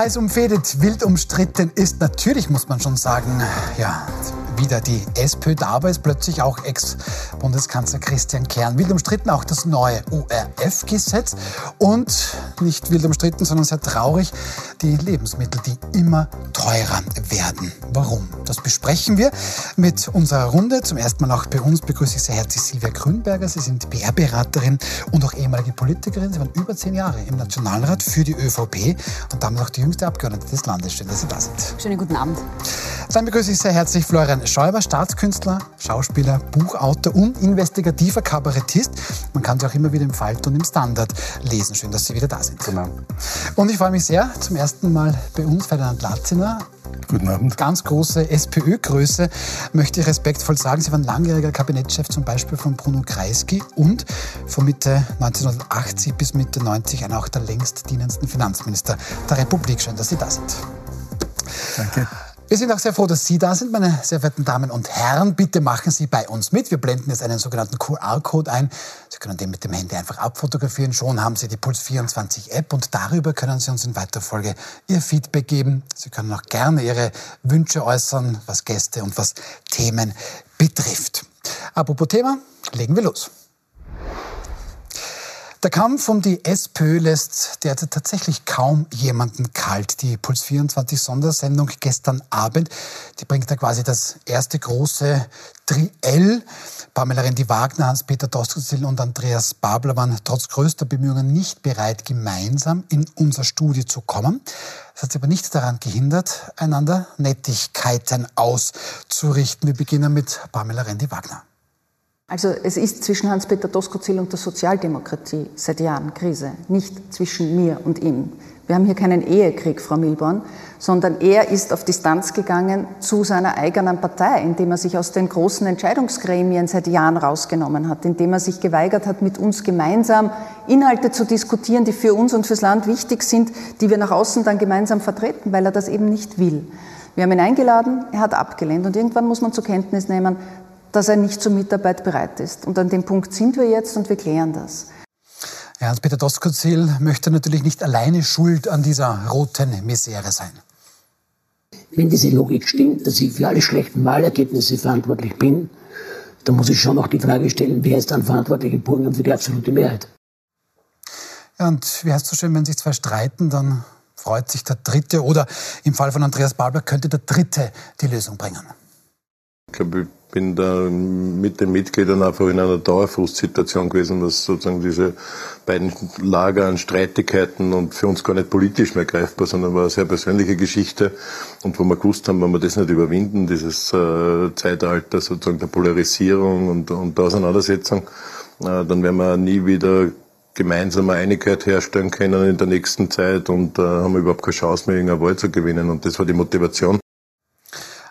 Heiß umfädet, wild umstritten ist natürlich, muss man schon sagen, ja, wieder die SPÖ da, aber ist plötzlich auch Ex-Bundeskanzler Christian Kern. Wild umstritten auch das neue ORF-Gesetz und nicht wild umstritten, sondern sehr traurig, die Lebensmittel, die immer teurer werden. Warum? Das besprechen wir mit unserer Runde. Zum ersten Mal auch bei uns begrüße ich sehr herzlich Silvia Grünberger. Sie sind PR-Beraterin und auch ehemalige Politikerin. Sie waren über zehn Jahre im Nationalrat für die ÖVP und damit auch die jüngste Abgeordnete des Landes. Schön, dass Sie da sind. Schönen guten Abend. Dann begrüße ich sehr herzlich Florian Schäuber, Staatskünstler, Schauspieler, Buchautor und investigativer Kabarettist. Man kann sie auch immer wieder im Falt und im Standard lesen. Schön, dass Sie wieder da sind. Genau. Und ich freue mich sehr, zum ersten Mal bei uns Ferdinand Latziner. Guten Abend. Ganz große SPÖ-Größe, möchte ich respektvoll sagen. Sie waren langjähriger Kabinettschef zum Beispiel von Bruno Kreisky und von Mitte 1980 bis Mitte 90 einer auch der längst dienendsten Finanzminister der Republik. Schön, dass Sie da sind. Danke. Wir sind auch sehr froh, dass Sie da sind, meine sehr verehrten Damen und Herren. Bitte machen Sie bei uns mit. Wir blenden jetzt einen sogenannten QR-Code ein. Sie können den mit dem Handy einfach abfotografieren. Schon haben Sie die Puls 24 App und darüber können Sie uns in weiter Folge Ihr Feedback geben. Sie können auch gerne Ihre Wünsche äußern, was Gäste und was Themen betrifft. Apropos Thema, legen wir los. Der Kampf um die SPÖ lässt derzeit tatsächlich kaum jemanden kalt. Die Puls 24 Sondersendung gestern Abend, die bringt da quasi das erste große Triell. Pamela Rendi-Wagner, Hans-Peter Doskozil und Andreas Babler waren trotz größter Bemühungen nicht bereit, gemeinsam in unser Studio zu kommen. Das hat sie aber nicht daran gehindert, einander Nettigkeiten auszurichten. Wir beginnen mit Pamela Rendi-Wagner. Also es ist zwischen Hans-Peter Doskozil und der Sozialdemokratie seit Jahren Krise, nicht zwischen mir und ihm. Wir haben hier keinen Ehekrieg, Frau Milborn, sondern er ist auf Distanz gegangen zu seiner eigenen Partei, indem er sich aus den großen Entscheidungsgremien seit Jahren rausgenommen hat, indem er sich geweigert hat, mit uns gemeinsam Inhalte zu diskutieren, die für uns und fürs Land wichtig sind, die wir nach außen dann gemeinsam vertreten, weil er das eben nicht will. Wir haben ihn eingeladen, er hat abgelehnt und irgendwann muss man zur Kenntnis nehmen, dass er nicht zur Mitarbeit bereit ist. Und an dem Punkt sind wir jetzt und wir klären das. Ja, Hans-Peter Doskozil möchte natürlich nicht alleine schuld an dieser roten Misere sein. Wenn diese Logik stimmt, dass ich für alle schlechten Wahlergebnisse verantwortlich bin, dann muss ich schon noch die Frage stellen, wer ist dann verantwortlich in Burgenland für die absolute Mehrheit? Ja, und wie heißt es so schön, wenn sich zwei streiten, dann freut sich der Dritte oder im Fall von Andreas Babler könnte der Dritte die Lösung bringen. Ich glaube, bin da mit den Mitgliedern einfach in einer Dauerfrustsituation gewesen, was sozusagen diese beiden Lager an Streitigkeiten und für uns gar nicht politisch mehr greifbar, sondern war eine sehr persönliche Geschichte und wo wir gewusst haben, wenn wir das nicht überwinden, dieses äh, Zeitalter sozusagen der Polarisierung und, und der Auseinandersetzung, äh, dann werden wir nie wieder gemeinsame Einigkeit herstellen können in der nächsten Zeit und äh, haben überhaupt keine Chance mehr, irgendeine Wahl zu gewinnen. Und das war die Motivation.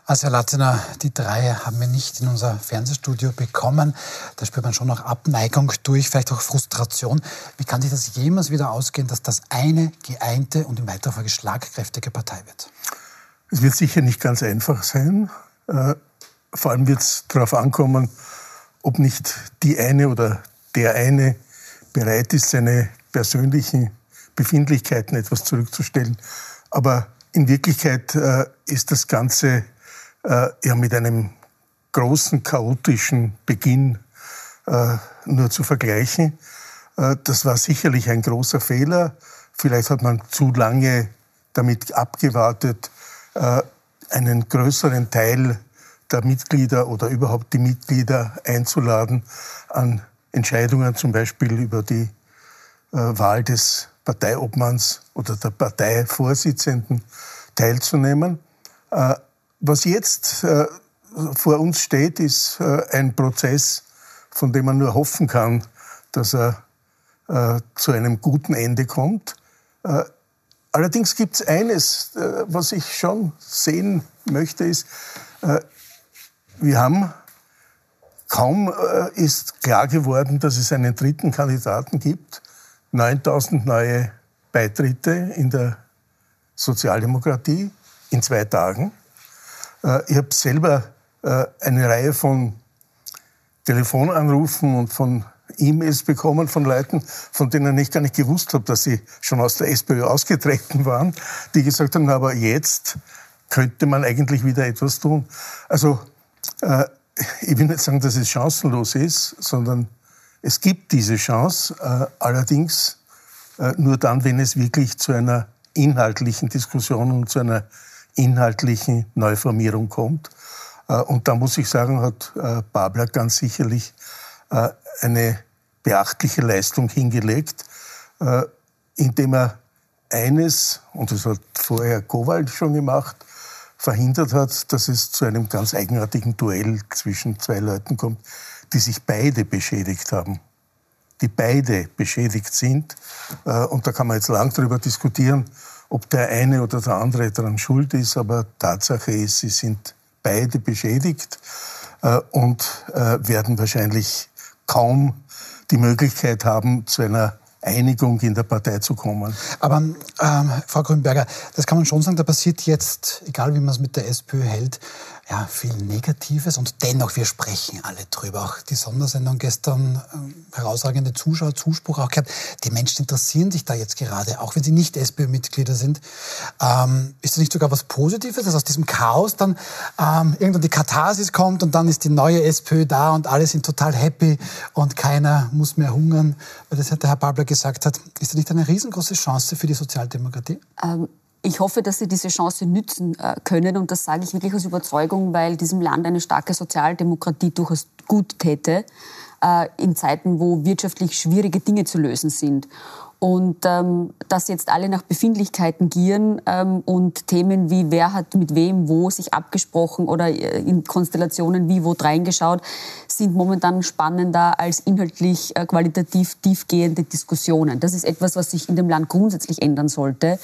Also Herr Latzener, die drei haben wir nicht in unser Fernsehstudio bekommen. Da spürt man schon noch Abneigung durch, vielleicht auch Frustration. Wie kann sich das jemals wieder ausgehen, dass das eine geeinte und in weiterer Folge schlagkräftige Partei wird? Es wird sicher nicht ganz einfach sein. Äh, vor allem wird es darauf ankommen, ob nicht die eine oder der eine bereit ist, seine persönlichen Befindlichkeiten etwas zurückzustellen. Aber in Wirklichkeit äh, ist das Ganze ja mit einem großen chaotischen Beginn äh, nur zu vergleichen. Äh, das war sicherlich ein großer Fehler. Vielleicht hat man zu lange damit abgewartet, äh, einen größeren Teil der Mitglieder oder überhaupt die Mitglieder einzuladen an Entscheidungen, zum Beispiel über die äh, Wahl des Parteiobmanns oder der Parteivorsitzenden teilzunehmen. Was jetzt äh, vor uns steht, ist äh, ein Prozess, von dem man nur hoffen kann, dass er äh, zu einem guten Ende kommt. Allerdings gibt es eines, was ich schon sehen möchte, ist, wir haben kaum ist klar geworden, dass es einen dritten Kandidaten gibt. 9000 neue Beitritte in der Sozialdemokratie in zwei Tagen. Äh, ich habe selber äh, eine Reihe von Telefonanrufen und von E-Mails bekommen von Leuten, von denen ich gar nicht gewusst habe, dass sie schon aus der SPÖ ausgetreten waren, die gesagt haben, aber jetzt könnte man eigentlich wieder etwas tun. Also äh, ich will nicht sagen, dass es chancenlos ist, sondern es gibt diese Chance, äh, allerdings äh, nur dann, wenn es wirklich zu einer inhaltlichen Diskussion und zu einer inhaltlichen Neuformierung kommt. Äh, und da muss ich sagen, hat äh, Babler ganz sicherlich äh, eine beachtliche Leistung hingelegt, indem er eines, und das hat vorher Kowal schon gemacht, verhindert hat, dass es zu einem ganz eigenartigen Duell zwischen zwei Leuten kommt, die sich beide beschädigt haben. Die beide beschädigt sind. Und da kann man jetzt lang darüber diskutieren, ob der eine oder der andere daran schuld ist. Aber Tatsache ist, sie sind beide beschädigt äh, und äh, werden wahrscheinlich kaum die Möglichkeit haben, zu einer Einigung in der Partei zu kommen. Aber ähm, Frau Grünberger, das kann man schon sagen, da passiert jetzt, egal wie man es mit der SPÖ hält, ja, viel Negatives und dennoch, wir sprechen alle drüber. Auch die Sondersendung gestern, äh, herausragende Zuschauer, Zuspruch auch gehabt. Die Menschen interessieren sich da jetzt gerade, auch wenn sie nicht SPÖ-Mitglieder sind. Ähm, ist das nicht sogar was Positives, dass aus diesem Chaos dann ähm, irgendwann die Katharsis kommt und dann ist die neue SPÖ da und alle sind total happy und keiner muss mehr hungern, weil das hat der Herr Babler gesagt hat. Ist das nicht eine riesengroße Chance für die Sozialdemokratie? Ähm ich hoffe, dass Sie diese Chance nützen äh, können. Und das sage ich wirklich aus Überzeugung, weil diesem Land eine starke Sozialdemokratie durchaus gut täte, äh, in Zeiten, wo wirtschaftlich schwierige Dinge zu lösen sind. Und ähm, dass jetzt alle nach Befindlichkeiten gieren ähm, und Themen wie wer hat mit wem wo sich abgesprochen oder äh, in Konstellationen wie wo reingeschaut, sind momentan spannender als inhaltlich äh, qualitativ tiefgehende Diskussionen. Das ist etwas, was sich in dem Land grundsätzlich ändern sollte.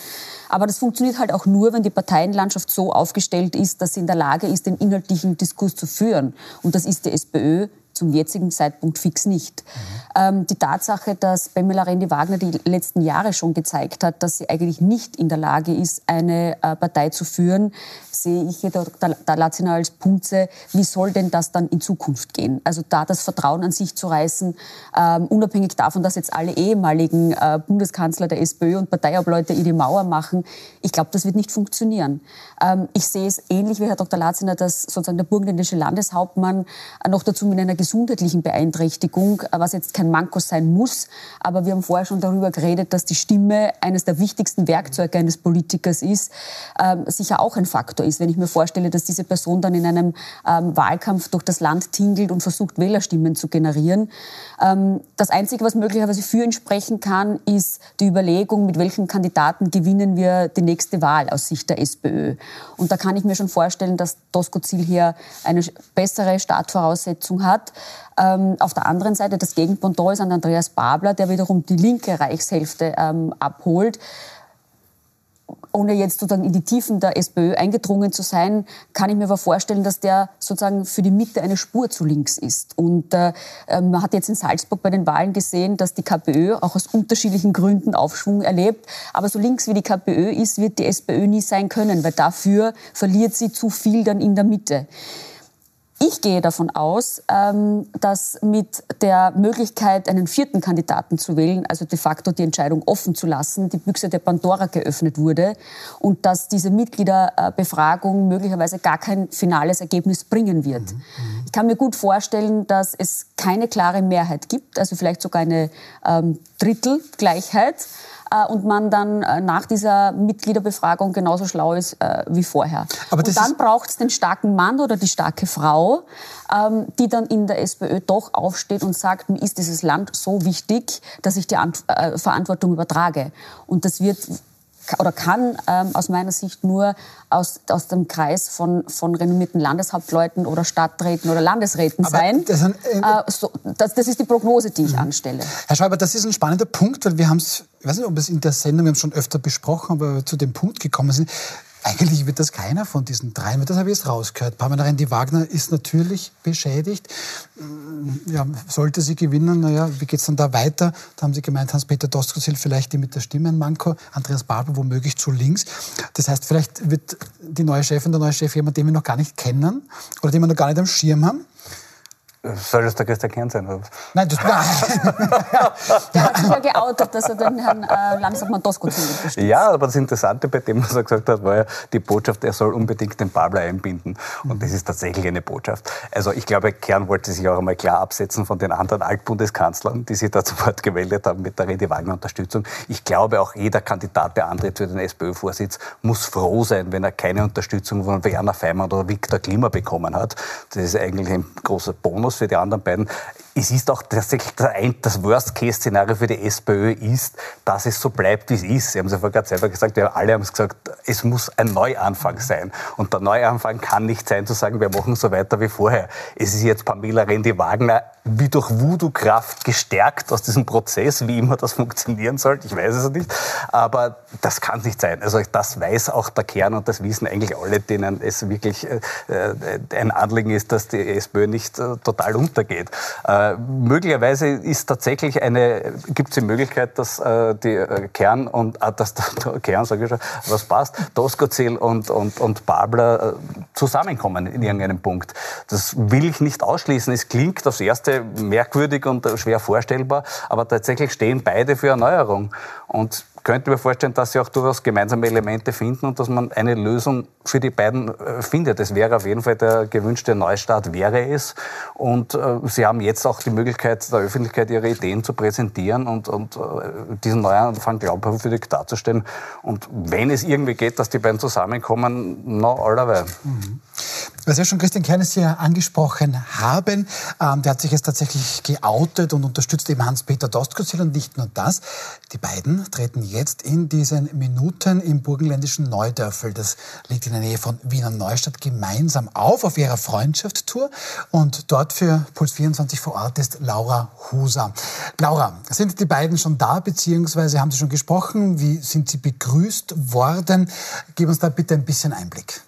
Aber das funktioniert halt auch nur, wenn die Parteienlandschaft so aufgestellt ist, dass sie in der Lage ist, den inhaltlichen Diskurs zu führen. Und das ist die SPÖ zum jetzigen Zeitpunkt fix nicht. Mhm. Ähm, die Tatsache, dass Pamela Rendi-Wagner die letzten Jahre schon gezeigt hat, dass sie eigentlich nicht in der Lage ist, eine äh, Partei zu führen, sehe ich hier Dr. Latziner als Punze. Wie soll denn das dann in Zukunft gehen? Also da das Vertrauen an sich zu reißen, ähm, unabhängig davon, dass jetzt alle ehemaligen äh, Bundeskanzler der SPÖ und Parteiobleute ihre Mauer machen, ich glaube, das wird nicht funktionieren. Ähm, ich sehe es ähnlich wie Herr Dr. Latziner, dass sozusagen der burgenländische Landeshauptmann noch dazu mit einer gesundheitlichen Beeinträchtigung, äh, was jetzt kein Manko sein muss. Aber wir haben vorher schon darüber geredet, dass die Stimme eines der wichtigsten Werkzeuge eines Politikers ist, ähm, sicher auch ein Faktor ist. Wenn ich mir vorstelle, dass diese Person dann in einem ähm, Wahlkampf durch das Land tingelt und versucht, Wählerstimmen zu generieren. Ähm, das Einzige, was möglicherweise für ihn sprechen kann, ist die Überlegung, mit welchen Kandidaten gewinnen wir die nächste Wahl aus Sicht der SPÖ. Und da kann ich mir schon vorstellen, dass Tosco Ziel hier eine bessere Startvoraussetzung hat. Ähm, auf der anderen Seite das Gegenpendant ist an Andreas Babler, der wiederum die linke Reichshälfte ähm, abholt ohne jetzt sozusagen in die Tiefen der SPÖ eingedrungen zu sein, kann ich mir aber vorstellen, dass der sozusagen für die Mitte eine Spur zu links ist. Und äh, ähm, man hat jetzt in Salzburg bei den Wahlen gesehen, dass die KPÖ auch aus unterschiedlichen Gründen Aufschwung erlebt. Aber so links wie die KPÖ ist, wird die SPÖ nie sein können, weil dafür verliert sie zu viel dann in der Mitte. Ich gehe davon aus, ähm, dass mit der Möglichkeit, einen vierten Kandidaten zu wählen, also de facto die Entscheidung offen zu lassen, die Büchse der Pandora geöffnet wurde und dass diese Mitgliederbefragung möglicherweise gar kein finales Ergebnis bringen wird. Mhm. Ich kann mir gut vorstellen, dass es keine klare Mehrheit gibt, also vielleicht sogar eine ähm, Drittelgleichheit und man dann äh, nach dieser Mitgliederbefragung genauso schlau ist äh, wie vorher. Aber und dann braucht es den starken Mann oder die starke Frau, ähm, die dann in der SPÖ doch aufsteht und sagt, mir ist dieses Land so wichtig, dass ich die Ant äh, Verantwortung übertrage. Und das wird oder kann ähm, aus meiner Sicht nur aus, aus dem Kreis von, von renommierten Landeshauptleuten oder Stadträten oder Landesräten Aber sein. Das, ein, äh, äh, so, das, das, ist die Prognose, die ich mhm. anstelle. Herr Schreiber, das ist ein spannender Punkt, weil wir haben es, ich weiß nicht, ob wir es in der Sendung, wir haben es schon öfter besprochen, aber zu dem Punkt gekommen sind. Eigentlich wird das keiner von diesen dreien, das habe ich jetzt rausgehört. Pamela Rendi Wagner ist natürlich beschädigt. Ja, sollte sie gewinnen, naja, wie geht es dann da weiter? Da haben sie gemeint, Hans-Peter Doskozil vielleicht die mit der Stimme ein Manko, Andreas Babel womöglich zu links. Das heißt, vielleicht wird die neue Chefin, der neue Chef jemand, den wir noch gar nicht kennen oder den wir noch gar nicht am Schirm haben. Soll das der Christian Kern sein? Oder? Nein, das, nein. Der hat sich ja geoutet, dass er den Herrn äh, Landeshauptmann Doskozil unterstützt. Ja, aber das Interessante bei dem, was er gesagt hat, war ja die Botschaft, er soll unbedingt den Babler einbinden. Und das ist tatsächlich eine Botschaft. Also ich glaube, Kern wollte sich auch einmal klar absetzen von den anderen Altbundeskanzlern, die sich da zu Wort gewählt haben mit der Rede Wagner Unterstützung. Ich glaube, auch jeder Kandidat, der antritt für den SPÖ-Vorsitz, muss froh sein, wenn er keine Unterstützung von Werner Feimann oder Viktor Klima bekommen hat. Das ist eigentlich ein großer Bonus für die anderen beiden. Es ist auch tatsächlich das Worst-Case-Szenario für die SPÖ ist, dass es so bleibt, wie es ist. Sie haben es ja vorher selber gesagt, ja, alle haben es gesagt, es muss ein Neuanfang sein. Und der Neuanfang kann nicht sein, zu sagen, wir machen so weiter wie vorher. Es ist jetzt Pamela Rendi-Wagner wie durch Voodoo-Kraft gestärkt aus diesem Prozess, wie immer das funktionieren soll. Ich weiß es nicht. Aber das kann nicht sein. Also das weiß auch der Kern und das wissen eigentlich alle, denen es wirklich äh, ein Anliegen ist, dass die SPÖ nicht äh, total untergeht. Äh, möglicherweise ist tatsächlich eine, gibt es die Möglichkeit, dass äh, die äh, Kern und, äh, dass der, Kern, sage ich schon, was passt, Doskozil und, und, und Babler äh, zusammenkommen in irgendeinem Punkt. Das will ich nicht ausschließen. Es klingt aufs Erste merkwürdig und schwer vorstellbar, aber tatsächlich stehen beide für Erneuerung. Und könnte mir vorstellen, dass sie auch durchaus gemeinsame Elemente finden und dass man eine Lösung für die beiden äh, findet. Das wäre auf jeden Fall der gewünschte Neustart, wäre es. Und äh, sie haben jetzt auch die Möglichkeit, der Öffentlichkeit ihre Ideen zu präsentieren und, und äh, diesen Neuanfang glaubwürdig darzustellen. Und wenn es irgendwie geht, dass die beiden zusammenkommen, na, allerweil. Mhm. Was ja schon Christian Kernes hier angesprochen haben, ähm, der hat sich jetzt tatsächlich geoutet und unterstützt eben Hans-Peter Dostkozil und nicht nur das. Die beiden treten jetzt in diesen Minuten im burgenländischen Neudörfel, das liegt in der Nähe von Wiener Neustadt, gemeinsam auf, auf ihrer Freundschaftstour. Und dort für Puls 24 vor Ort ist Laura Huser. Laura, sind die beiden schon da, beziehungsweise haben Sie schon gesprochen? Wie sind Sie begrüßt worden? Gib uns da bitte ein bisschen Einblick.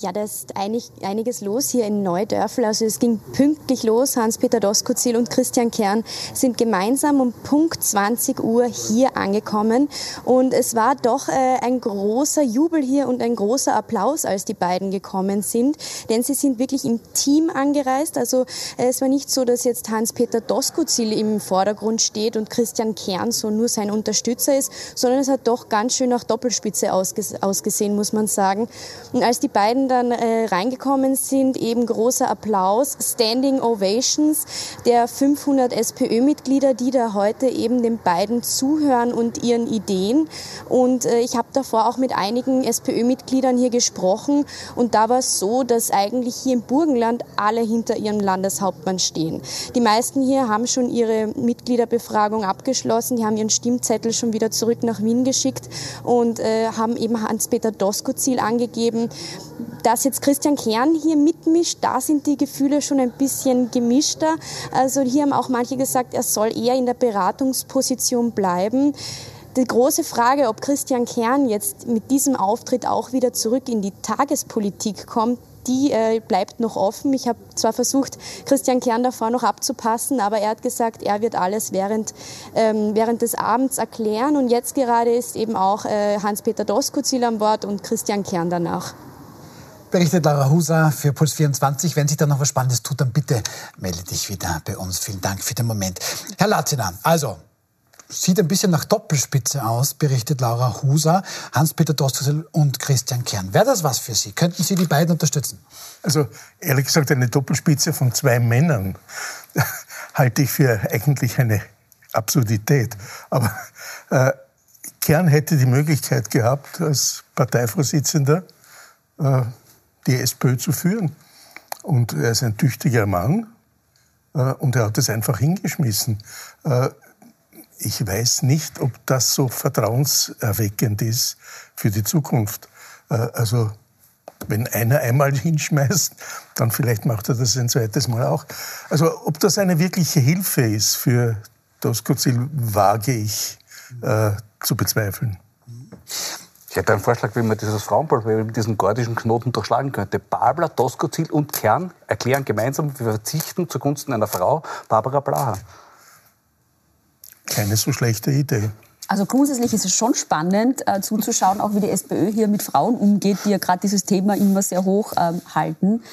Ja, da ist einig, einiges los hier in Neudörfel. Also es ging pünktlich los. Hans-Peter Doskozil und Christian Kern sind gemeinsam um Punkt 20 Uhr hier angekommen. Und es war doch äh, ein großer Jubel hier und ein großer Applaus, als die beiden gekommen sind. Denn sie sind wirklich im Team angereist. Also äh, es war nicht so, dass jetzt Hans-Peter Doskozil im Vordergrund steht und Christian Kern so nur sein Unterstützer ist, sondern es hat doch ganz schön nach Doppelspitze ausges ausgesehen, muss man sagen. Und als die beiden dann äh, reingekommen sind, eben großer Applaus, Standing Ovations der 500 SPÖ-Mitglieder, die da heute eben den beiden zuhören und ihren Ideen. Und äh, ich habe davor auch mit einigen SPÖ-Mitgliedern hier gesprochen und da war es so, dass eigentlich hier im Burgenland alle hinter ihrem Landeshauptmann stehen. Die meisten hier haben schon ihre Mitgliederbefragung abgeschlossen, die haben ihren Stimmzettel schon wieder zurück nach Wien geschickt und äh, haben eben Hans-Peter Doskozil angegeben, dass jetzt Christian Kern hier mitmischt, da sind die Gefühle schon ein bisschen gemischter. Also hier haben auch manche gesagt, er soll eher in der Beratungsposition bleiben. Die große Frage, ob Christian Kern jetzt mit diesem Auftritt auch wieder zurück in die Tagespolitik kommt, die äh, bleibt noch offen. Ich habe zwar versucht, Christian Kern davor noch abzupassen, aber er hat gesagt, er wird alles während, ähm, während des Abends erklären. Und jetzt gerade ist eben auch äh, Hans-Peter Doskozil an Bord und Christian Kern danach berichtet Laura Huser für Puls 24. Wenn sich da noch was Spannendes tut, dann bitte melde dich wieder bei uns. Vielen Dank für den Moment. Herr Latziner, also sieht ein bisschen nach Doppelspitze aus, berichtet Laura Huser, Hans-Peter Dostel und Christian Kern. Wäre das was für Sie? Könnten Sie die beiden unterstützen? Also ehrlich gesagt, eine Doppelspitze von zwei Männern halte ich für eigentlich eine Absurdität. Aber äh, Kern hätte die Möglichkeit gehabt, als Parteivorsitzender äh, die SPÖ zu führen. Und er ist ein tüchtiger Mann äh, und er hat es einfach hingeschmissen. Äh, ich weiß nicht, ob das so vertrauenserweckend ist für die Zukunft. Äh, also wenn einer einmal hinschmeißt, dann vielleicht macht er das ein zweites Mal auch. Also ob das eine wirkliche Hilfe ist für Doskozil, wage ich äh, zu bezweifeln. Ich hätte einen Vorschlag, wie man dieses Frauenproblem mit diesen gordischen Knoten durchschlagen könnte. Babler, Doskozil und Kern erklären gemeinsam, wir verzichten zugunsten einer Frau, Barbara Blaha. Keine so schlechte Idee. Also grundsätzlich ist es schon spannend äh, zuzuschauen, auch wie die SPÖ hier mit Frauen umgeht, die ja gerade dieses Thema immer sehr hoch ähm, halten.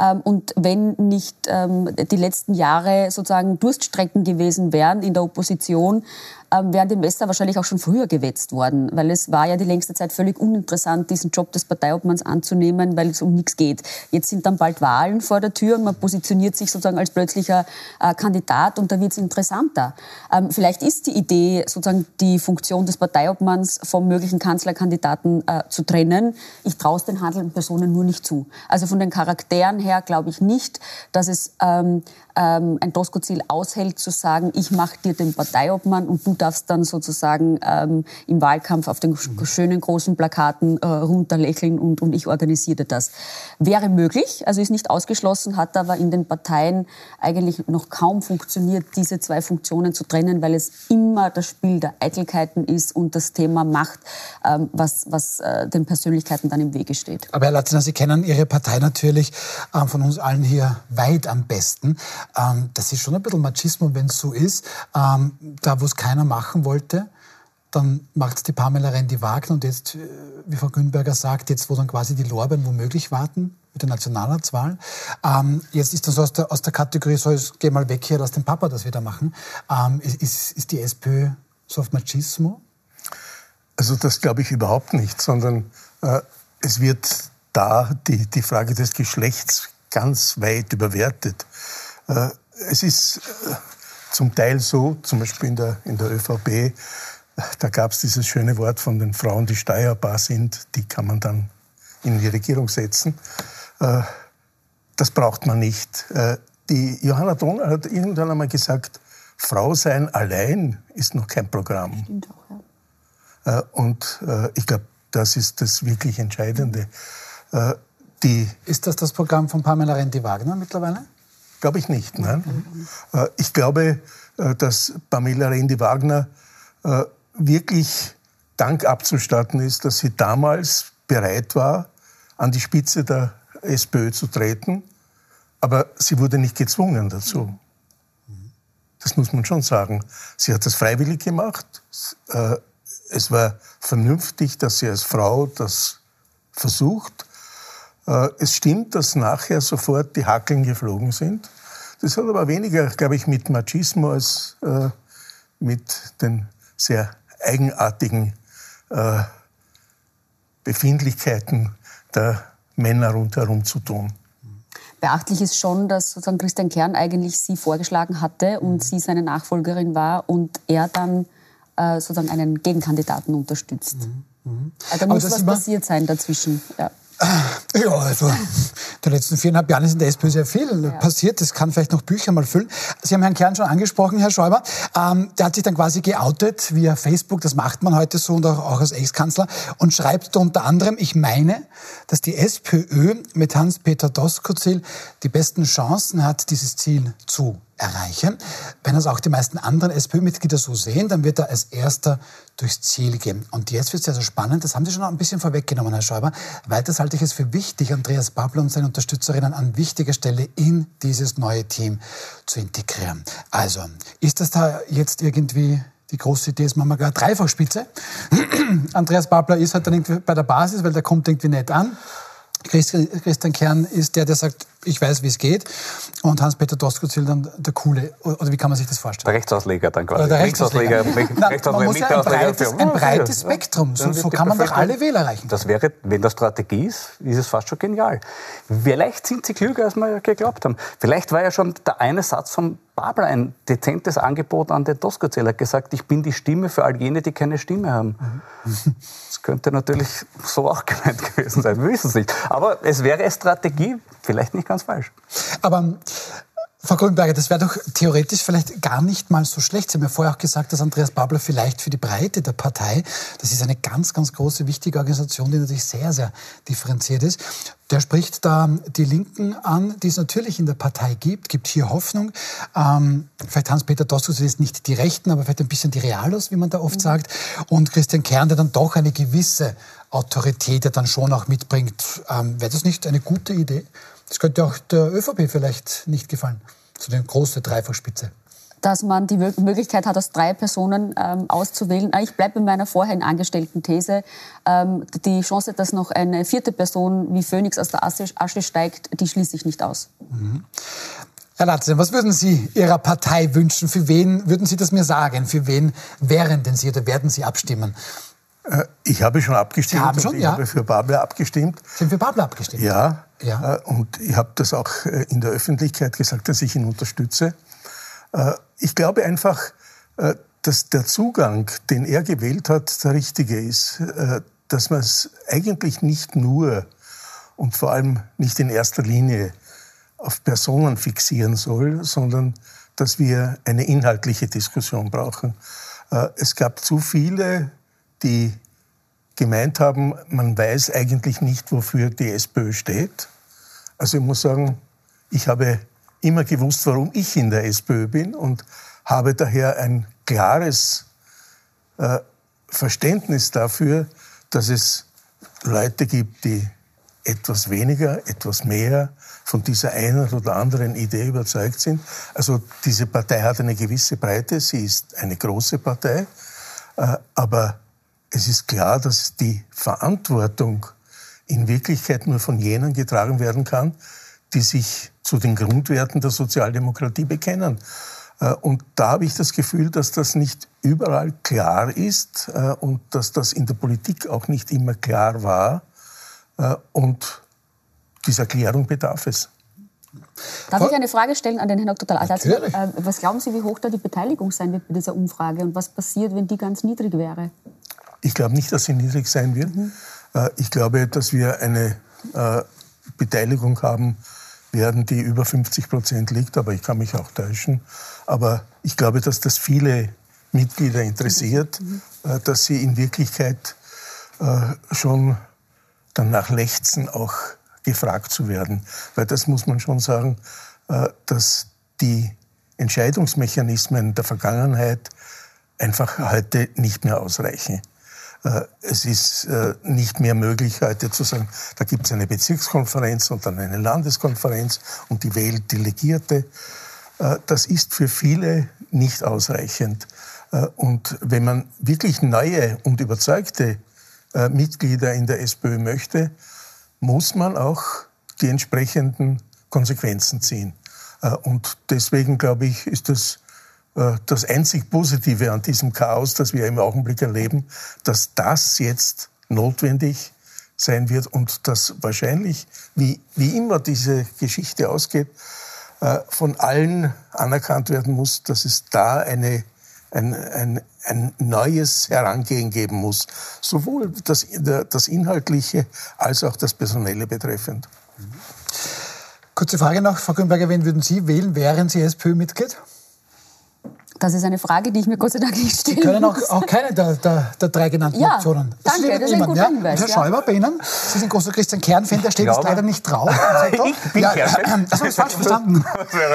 Ähm, und wenn nicht ähm, die letzten Jahre sozusagen Durststrecken gewesen wären in der Opposition, ähm, wären die Messer wahrscheinlich auch schon früher gewetzt worden, weil es war ja die längste Zeit völlig uninteressant, diesen Job des Parteiobmanns anzunehmen, weil es um nichts geht. Jetzt sind dann bald Wahlen vor der Tür und man positioniert sich sozusagen als plötzlicher äh, Kandidat und da wird es interessanter. Vielleicht ist die Idee, sozusagen die Funktion des Parteiobmanns vom möglichen Kanzlerkandidaten äh, zu trennen. Ich traue es den handelnden Personen nur nicht zu. Also von den Charakteren her glaube ich nicht, dass es ähm, ähm, ein Tosco-Ziel aushält, zu sagen, ich mache dir den Parteiobmann und du darfst dann sozusagen ähm, im Wahlkampf auf den schönen großen Plakaten äh, runterlächeln und, und ich organisiere das. Wäre möglich, also ist nicht ausgeschlossen, hat aber in den Parteien eigentlich noch kaum funktioniert, diese zwei Funktionen zu trennen, weil es immer das Spiel der Eitelkeiten ist und das Thema Macht, ähm, was, was äh, den Persönlichkeiten dann im Wege steht. Aber Herr Latziner, Sie kennen Ihre Partei natürlich äh, von uns allen hier weit am besten. Ähm, das ist schon ein bisschen Machismo, wenn es so ist. Ähm, da, wo es keiner machen wollte, dann macht es die Pamela Rendi-Wagner und jetzt, äh, wie Frau Günberger sagt, jetzt, wo dann quasi die Lorbeeren womöglich warten mit der Nationalratswahl. Ähm, jetzt ist das aus der, aus der Kategorie, so, jetzt geh mal weg hier, lass den Papa das wieder machen. Ähm, ist, ist, ist die SPÖ so auf Machismo? Also das glaube ich überhaupt nicht, sondern äh, es wird da die, die Frage des Geschlechts ganz weit überwertet. Äh, es ist äh, zum Teil so, zum Beispiel in der, in der ÖVP, da gab es dieses schöne Wort von den Frauen, die steuerbar sind, die kann man dann in die Regierung setzen. Äh, das braucht man nicht. Die Johanna Donner hat irgendwann einmal gesagt, Frau sein allein ist noch kein Programm. Stimmt auch, ja. Und ich glaube, das ist das wirklich Entscheidende. Die ist das das Programm von Pamela Rendi-Wagner mittlerweile? Glaube ich nicht. Nein. Mhm. Ich glaube, äh, dass Pamela Rendi-Wagner äh, wirklich Dank abzustatten ist, dass sie damals bereit war, an die Spitze der SPÖ zu treten. Aber sie wurde nicht gezwungen dazu. Das muss man schon sagen. Sie hat das freiwillig gemacht. Es war vernünftig, dass sie als Frau das versucht. Äh, es stimmt, dass nachher sofort die Hackeln geflogen sind. Das hat aber weniger, glaube ich, mit Machismo als äh, mit den sehr eigenartigen äh, Befindlichkeiten der Männer rundherum zu tun. Beachtlich ist schon, dass sozusagen Christian Kern eigentlich sie vorgeschlagen hatte und sie seine Nachfolgerin war und er dann äh, sozusagen einen Gegenkandidaten unterstützt. Mhm. Mhm. Also da muss was passiert sein dazwischen. Ja. Ja, also in den letzten viereinhalb Jahren ist in der SPÖ sehr viel ja. passiert. Das kann vielleicht noch Bücher mal füllen. Sie haben Herrn Kern schon angesprochen, Herr Schäuber. Ähm, der hat sich dann quasi geoutet via Facebook. Das macht man heute so und auch, auch als Ex-Kanzler und schreibt unter anderem, ich meine, dass die SPÖ mit Hans-Peter Doskozil die besten Chancen hat, dieses Ziel zu erreichen. Wenn das auch die meisten anderen SPÖ-Mitglieder so sehen, dann wird er als erster durchs Ziel gehen. Und jetzt wird es sehr, sehr spannend. Das haben Sie schon ein bisschen vorweggenommen, Herr Schäuber. Weiters halte ich es für wichtig, Andreas Babler und seine Unterstützerinnen an wichtiger Stelle in dieses neue Team zu integrieren. Also, ist das da jetzt irgendwie die große Idee ist, machen wir gar Dreifachspitze. Andreas Babler ist halt dann irgendwie bei der Basis, weil der kommt irgendwie nicht an. Christian Kern ist der, der sagt, ich weiß, wie es geht. Und Hans-Peter Doskozil dann der Coole. Oder wie kann man sich das vorstellen? Der Rechtsausleger dann quasi. Oder der Rechtsausleger. Rechtsausleger. man muss ja ein breites, ein breites Spektrum. So, so kann man doch alle Wähler erreichen. Das wäre, wenn das Strategie ist, ist es fast schon genial. Vielleicht sind sie klüger, als wir geglaubt haben. Vielleicht war ja schon der eine Satz von Babler ein dezentes Angebot an den Doskozil. Er hat gesagt, ich bin die Stimme für all jene, die keine Stimme haben. Das könnte natürlich so auch gemeint gewesen sein. Wir wissen es nicht. Aber es wäre Strategie, vielleicht nicht ganz falsch. Aber Frau Grünberger, das wäre doch theoretisch vielleicht gar nicht mal so schlecht. Sie haben ja vorher auch gesagt, dass Andreas Babler vielleicht für die Breite der Partei, das ist eine ganz, ganz große, wichtige Organisation, die natürlich sehr, sehr differenziert ist. Der spricht da die Linken an, die es natürlich in der Partei gibt, gibt hier Hoffnung. Ähm, vielleicht Hans-Peter Dostus ist nicht die Rechten, aber vielleicht ein bisschen die Realos, wie man da oft mhm. sagt. Und Christian Kern, der dann doch eine gewisse Autorität der dann schon auch mitbringt. Ähm, Wäre das nicht eine gute Idee? Das könnte auch der ÖVP vielleicht nicht gefallen. So eine große Dreifachspitze. dass man die Möglichkeit hat, aus drei Personen ähm, auszuwählen. Ich bleibe bei meiner vorhin angestellten These. Ähm, die Chance, dass noch eine vierte Person wie Phoenix aus der Asche steigt, die schließe ich nicht aus. Mhm. Herr Latzen, was würden Sie Ihrer Partei wünschen? Für wen würden Sie das mir sagen? Für wen wären denn Sie oder werden Sie abstimmen? Äh, ich habe schon abgestimmt. Sie haben schon, ich ja. habe für Babler abgestimmt. Sie haben für Babler abgestimmt? Ja. ja. Äh, und ich habe das auch äh, in der Öffentlichkeit gesagt, dass ich ihn unterstütze. Ich glaube einfach, dass der Zugang, den er gewählt hat, der richtige ist. Dass man es eigentlich nicht nur und vor allem nicht in erster Linie auf Personen fixieren soll, sondern dass wir eine inhaltliche Diskussion brauchen. Es gab zu viele die gemeint haben, man weiß eigentlich nicht, wofür die SPÖ steht. Also ich muss sagen, ich habe immer gewusst, warum ich in der SPÖ bin und habe daher ein klares äh, Verständnis dafür, dass es Leute gibt, die etwas weniger, etwas mehr von dieser einen oder anderen Idee überzeugt sind. Also diese Partei hat eine gewisse Breite, sie ist eine große Partei, äh, aber es ist klar, dass die Verantwortung in Wirklichkeit nur von jenen getragen werden kann, die sich zu den Grundwerten der Sozialdemokratie bekennen. Äh, und da habe ich das Gefühl, dass das nicht überall klar ist äh, und dass das in der Politik auch nicht immer klar war. Äh, und dieser Klärung bedarf es. Darf ich eine Frage stellen an den Herrn Dr. Adatz? Was glauben Sie, wie hoch da die Beteiligung sein wird bei dieser Umfrage und was passiert, wenn die ganz niedrig wäre? Ich glaube nicht, dass sie niedrig sein wird. Mhm. Ich glaube, dass wir eine äh, Beteiligung haben werden, die über 50 Prozent liegt, aber ich kann mich auch täuschen. Aber ich glaube, dass das viele Mitglieder interessiert, mhm. Äh, dass sie in Wirklichkeit schon danach lechzen, auch gefragt zu werden. Weil das muss man schon sagen, dass die Entscheidungsmechanismen der Vergangenheit einfach heute nicht mehr ausreichen. Äh, es ist äh, nicht mehr möglich, heute zu sagen, da gibt es eine Bezirkskonferenz und dann eine Landeskonferenz und die wählt Delegierte. Äh, das ist für viele nicht ausreichend. Und wenn man wirklich neue und überzeugte Mitglieder in der SPÖ möchte, muss man auch die entsprechenden Konsequenzen ziehen. Und deswegen, glaube ich, ist das das einzig Positive an diesem Chaos, das wir im Augenblick erleben, dass das jetzt notwendig sein wird und dass wahrscheinlich, wie, wie immer diese Geschichte ausgeht, äh, von allen anerkannt werden muss, dass es da eine, ein, ein, ein neues Herangehen geben muss, sowohl das, das Inhaltliche als auch das Personelle betreffend. Kurze Frage noch, Frau Grünberger, wen würden Sie wählen, wären Sie SPÖ-Mitglied? Das ist eine Frage, die ich mir Gott sei Dank nicht stellen Sie können auch, auch keine der, der, der, drei genannten ja, Optionen. Das danke, das ist ein guter ja? Hinweis. Herr Schäuber, bei Ihnen? Sie sind großer Christian Kern-Fan, der steht jetzt leider nicht drauf. ich bin ja, Kern-Fan. Das habe ich falsch verstanden.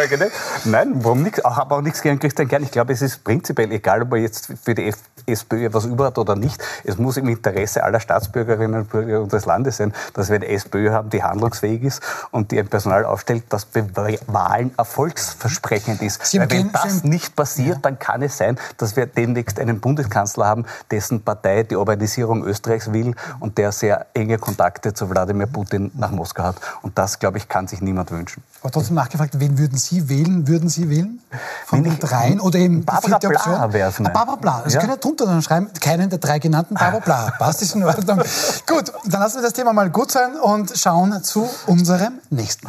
Nein, warum nicht? Ich habe auch nichts gegen Christian Kern. Ich glaube, es ist prinzipiell egal, ob er jetzt für die SPÖ etwas über hat oder nicht. Es muss im Interesse aller Staatsbürgerinnen und Bürger unseres Landes sein, dass wir eine SPÖ haben, die handlungsfähig ist und die ein Personal aufstellt, das bei Wahlen erfolgsversprechend ist. Weil wenn das nicht passiert, dann kann es sein, dass wir demnächst einen Bundeskanzler haben, dessen Partei die Urbanisierung Österreichs will und der sehr enge Kontakte zu Wladimir Putin nach Moskau hat. Und das, glaube ich, kann sich niemand wünschen. Aber trotzdem nachgefragt, wen würden Sie wählen? Würden Sie wählen? Von den dreien oder eben Barbara vierte Option? Bla wäre es ah, Barbara Bla. Das ja. können drunter dann schreiben, keinen der drei genannten Barbara Bla. Passt, ist in Ordnung. gut, dann lassen wir das Thema mal gut sein und schauen zu unserem nächsten.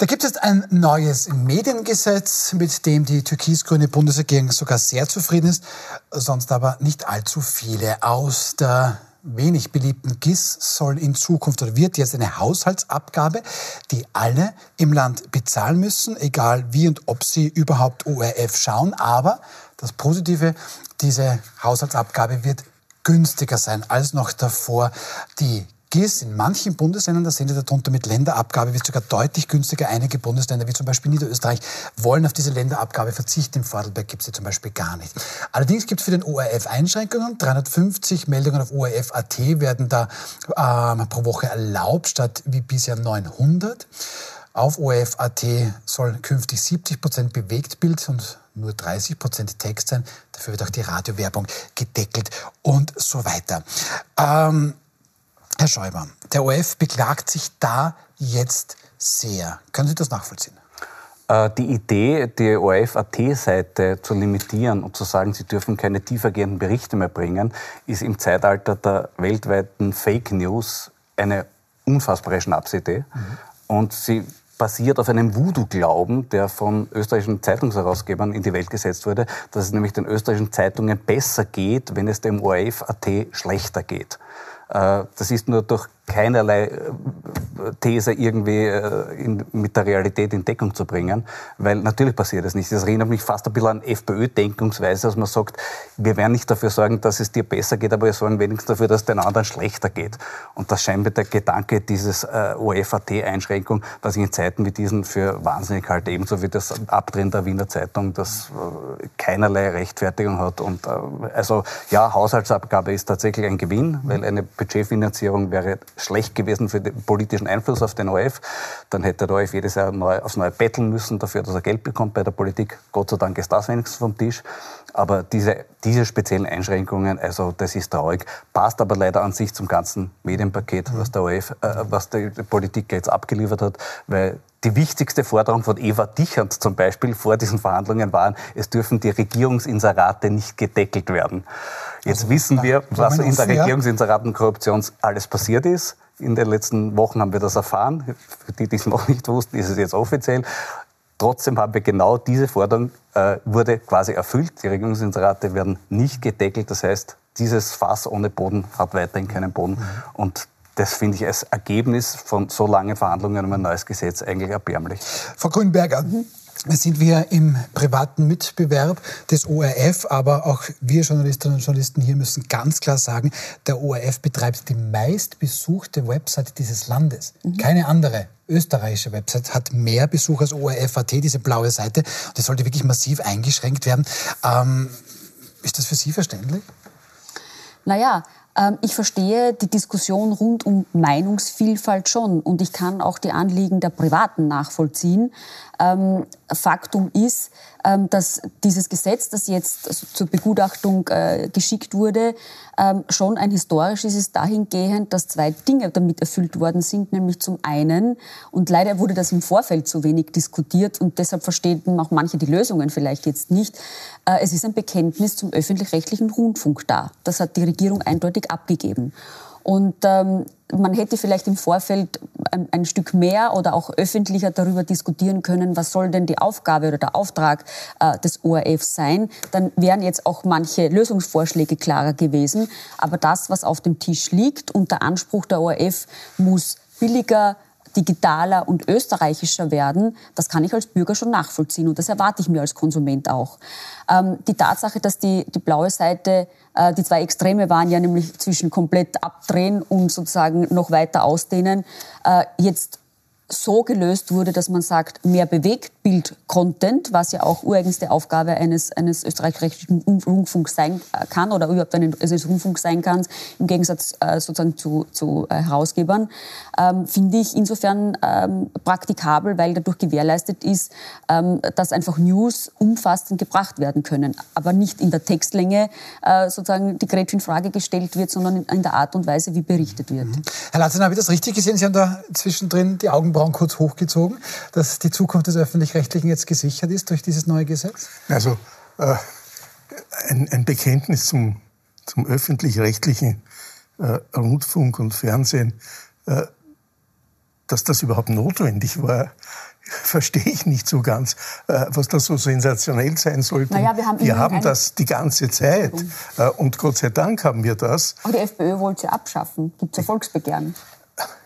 Da gibt es ein neues Mediengesetz, mit dem die türkis-grüne Bundesregierung sogar sehr zufrieden ist, sonst aber nicht allzu viele. Aus der wenig beliebten GIS soll in Zukunft oder wird jetzt eine Haushaltsabgabe, die alle im Land bezahlen müssen, egal wie und ob sie überhaupt ORF schauen. Aber das Positive, diese Haushaltsabgabe wird günstiger sein als noch davor. Die GIS in manchen Bundesländern, da sehen Sie darunter mit Länderabgabe, wird sogar deutlich günstiger. Einige Bundesländer, wie zum Beispiel Niederösterreich, wollen auf diese Länderabgabe verzichten. Im Vorarlberg gibt es sie zum Beispiel gar nicht. Allerdings gibt es für den ORF Einschränkungen. 350 Meldungen auf ORF.at werden da ähm, pro Woche erlaubt, statt wie bisher 900. Auf ORF.at soll künftig 70 Prozent Bewegtbild und nur 30 Prozent Text sein. Dafür wird auch die Radiowerbung gedeckelt und so weiter. Ähm, Herr Schäuber, der ORF beklagt sich da jetzt sehr. Können Sie das nachvollziehen? Äh, die Idee, die ORF.at-Seite zu limitieren und zu sagen, sie dürfen keine tiefergehenden Berichte mehr bringen, ist im Zeitalter der weltweiten Fake News eine unfassbare Schnapsidee. Mhm. Und sie basiert auf einem Voodoo-Glauben, der von österreichischen Zeitungsherausgebern in die Welt gesetzt wurde, dass es nämlich den österreichischen Zeitungen besser geht, wenn es dem ORF.at schlechter geht. Äh, das ist nur durch keinerlei äh, These irgendwie äh, in, mit der Realität in Deckung zu bringen, weil natürlich passiert das nicht. Das erinnert mich fast ein bisschen an FPÖ-Denkungsweise, dass man sagt, wir werden nicht dafür sorgen, dass es dir besser geht, aber wir sorgen wenigstens dafür, dass es den anderen schlechter geht. Und das scheint mir der Gedanke dieses äh, OFAT-Einschränkung, was ich in Zeiten wie diesen für wahnsinnig halte, ebenso wie das Abdrehen der Wiener Zeitung, das äh, keinerlei Rechtfertigung hat. Und äh, also ja, Haushaltsabgabe ist tatsächlich ein Gewinn, weil eine Budgetfinanzierung wäre schlecht gewesen für den politischen Einfluss auf den ORF. Dann hätte der ORF jedes Jahr neu, aufs Neue betteln müssen dafür, dass er Geld bekommt bei der Politik. Gott sei Dank ist das wenigstens vom Tisch. Aber diese, diese speziellen Einschränkungen, also das ist traurig, passt aber leider an sich zum ganzen Medienpaket, was der ORF, äh, was die Politik jetzt abgeliefert hat, weil die wichtigste Forderung von Eva Dichand zum Beispiel vor diesen Verhandlungen war, es dürfen die Regierungsinserate nicht gedeckelt werden. Jetzt also, wissen wir, was in der Regierungsinseratenkorruption alles passiert ist. In den letzten Wochen haben wir das erfahren. Für die, die es noch nicht wussten, ist es jetzt offiziell. Trotzdem haben wir genau diese Forderung, äh, wurde quasi erfüllt. Die Regierungsinserate werden nicht gedeckelt. Das heißt, dieses Fass ohne Boden hat weiterhin keinen Boden. Mhm. Und das finde ich als Ergebnis von so langen Verhandlungen um ein neues Gesetz eigentlich erbärmlich. Frau Grünberger, mhm. sind wir im privaten Mitbewerb des ORF, aber auch wir Journalistinnen und Journalisten hier müssen ganz klar sagen, der ORF betreibt die meistbesuchte Website dieses Landes. Mhm. Keine andere österreichische Website hat mehr Besucher als ORF.at, diese blaue Seite. Das sollte wirklich massiv eingeschränkt werden. Ähm, ist das für Sie verständlich? Naja, ich verstehe die Diskussion rund um Meinungsvielfalt schon und ich kann auch die Anliegen der Privaten nachvollziehen. Ähm, Faktum ist, ähm, dass dieses Gesetz, das jetzt zur Begutachtung äh, geschickt wurde, ähm, schon ein historisches ist dahingehend, dass zwei Dinge damit erfüllt worden sind, nämlich zum einen, und leider wurde das im Vorfeld zu wenig diskutiert und deshalb verstehen auch manche die Lösungen vielleicht jetzt nicht, äh, es ist ein Bekenntnis zum öffentlich-rechtlichen Rundfunk da. Das hat die Regierung eindeutig abgegeben. Und ähm, man hätte vielleicht im Vorfeld ein, ein, Stück mehr oder auch öffentlicher darüber diskutieren können, was soll denn die Aufgabe oder der Auftrag äh, des ORF sein. Dann wären jetzt auch manche Lösungsvorschläge klarer gewesen. Aber das, was auf dem Tisch liegt und der Anspruch der ORF muss billiger, digitaler und österreichischer werden, das kann ich als Bürger schon nachvollziehen und das erwarte ich mir als Konsument auch. Ähm, die Tatsache, dass die, die blaue Seite, äh, die zwei Extreme waren ja nämlich zwischen komplett abdrehen und sozusagen noch weiter ausdehnen, äh, jetzt so gelöst wurde, dass man sagt, mehr Bewegtbild-Content, was ja auch ureigenste Aufgabe eines, eines österreichischen Rundfunks sein äh, kann oder überhaupt eines, eines Rundfunks sein kann, im Gegensatz äh, sozusagen zu, zu äh, Herausgebern, ähm, finde ich insofern ähm, praktikabel, weil dadurch gewährleistet ist, ähm, dass einfach News umfassend gebracht werden können, aber nicht in der Textlänge äh, sozusagen die Gretchen gestellt wird, sondern in, in, der Art und Weise, wie berichtet wird. Mhm. Herr Latzen, habe ich das richtig gesehen? Sie haben da zwischendrin die Augen Augenbrauen kurz hochgezogen, dass die Zukunft des Öffentlich-Rechtlichen jetzt gesichert ist durch dieses neue Gesetz? Also äh, ein, ein, Bekenntnis zum, zum öffentlich-rechtlichen äh, Rundfunk und Fernsehen, äh, dass das überhaupt notwendig war, verstehe ich nicht so ganz, äh, was das so sensationell sein sollte. Naja, wir haben, wir haben das die ganze Zeit äh, und Gott sei Dank haben wir das. Aber die FPÖ wollte sie abschaffen, gibt es ja Volksbegehren.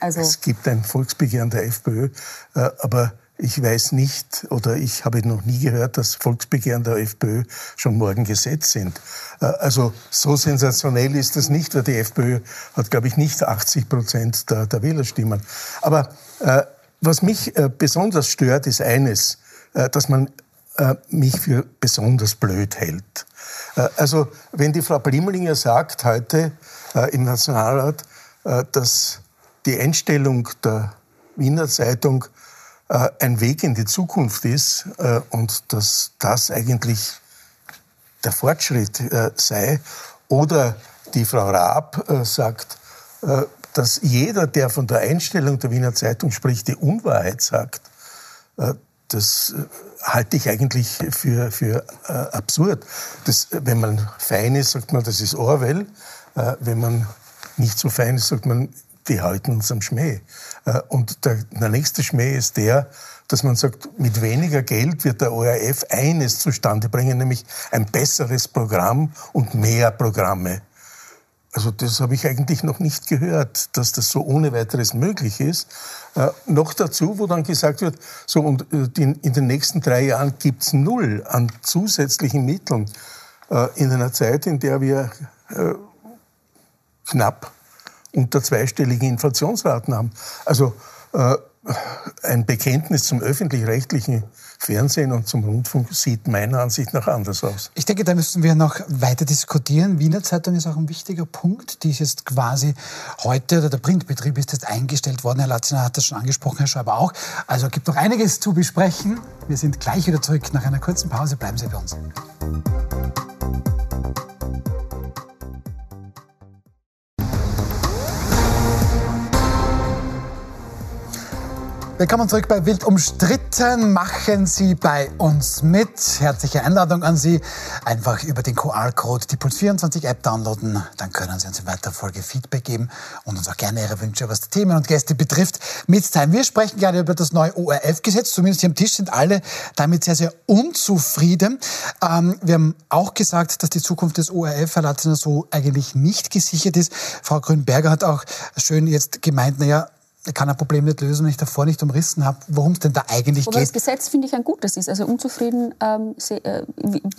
Also es gibt ein Volksbegehren der FPÖ, äh, aber ich weiß nicht oder ich habe noch nie gehört, dass Volksbegehren der FPÖ schon morgen Gesetz sind. Äh, also so sensationell ist das nicht, weil die FPÖ hat, glaube ich, nicht 80 Prozent der, der Wählerstimmen. Aber äh, was mich besonders stört, ist eines, dass man mich für besonders blöd hält. Also wenn die Frau Blimlinger sagt heute im Nationalrat, dass die Einstellung der Wiener Zeitung äh, ein Weg in die Zukunft ist äh, und dass das eigentlich der Fortschritt äh, sei. Oder die Frau Raab äh, sagt, äh, dass jeder, der von der Einstellung der Wiener Zeitung spricht, die Unwahrheit sagt. Äh, das halte ich eigentlich für, für absurd. Das, wenn man fein ist, sagt man, das ist Orwell. wenn man nicht so fein ist, sagt man, die halten uns am Schmäh. und der, der nächste Schmäh ist der, dass man sagt, mit weniger Geld wird der ORF eines zustande bringen, nämlich ein besseres Programm und mehr Programme. Also das habe ich eigentlich noch nicht gehört, dass das so ohne weiteres möglich ist. Äh, noch dazu, wo dann gesagt wird, so und äh, in, in den nächsten drei Jahren gibt's null an zusätzlichen Mitteln äh, in einer Zeit, in der wir äh, knapp unter zweistelligen Inflationsraten haben. Also äh, ein Bekenntnis zum öffentlich-rechtlichen Fernsehen und zum Rundfunk sieht meiner Ansicht nach anders aus. Ich denke, da müssen wir noch weiter diskutieren. Wiener Zeitung ist auch ein wichtiger Punkt. Die ist jetzt quasi heute, oder der Printbetrieb ist jetzt eingestellt worden. Herr Latziner hat das schon angesprochen, Herr Schreiber auch. Also gibt noch einiges zu besprechen. Wir sind gleich wieder zurück nach einer kurzen Pause. Bleiben Sie bei uns. Willkommen zurück bei Wild umstritten. Machen Sie bei uns mit. Herzliche Einladung an Sie. Einfach über den QR-Code die Puls24-App downloaden. Dann können Sie uns in weiterer Folge Feedback geben und uns auch gerne Ihre Wünsche, was die Themen und Gäste betrifft, mitteilen. Wir sprechen gerade über das neue ORF-Gesetz. Zumindest hier am Tisch sind alle damit sehr, sehr unzufrieden. Ähm, wir haben auch gesagt, dass die Zukunft des ORF, Herr Latziner, so eigentlich nicht gesichert ist. Frau Grünberger hat auch schön jetzt gemeint, naja, kann ein Problem nicht lösen, wenn ich davor nicht umrissen habe, worum es denn da eigentlich Aber geht. das Gesetz finde ich ein gutes ist. Also unzufrieden. Ähm, äh,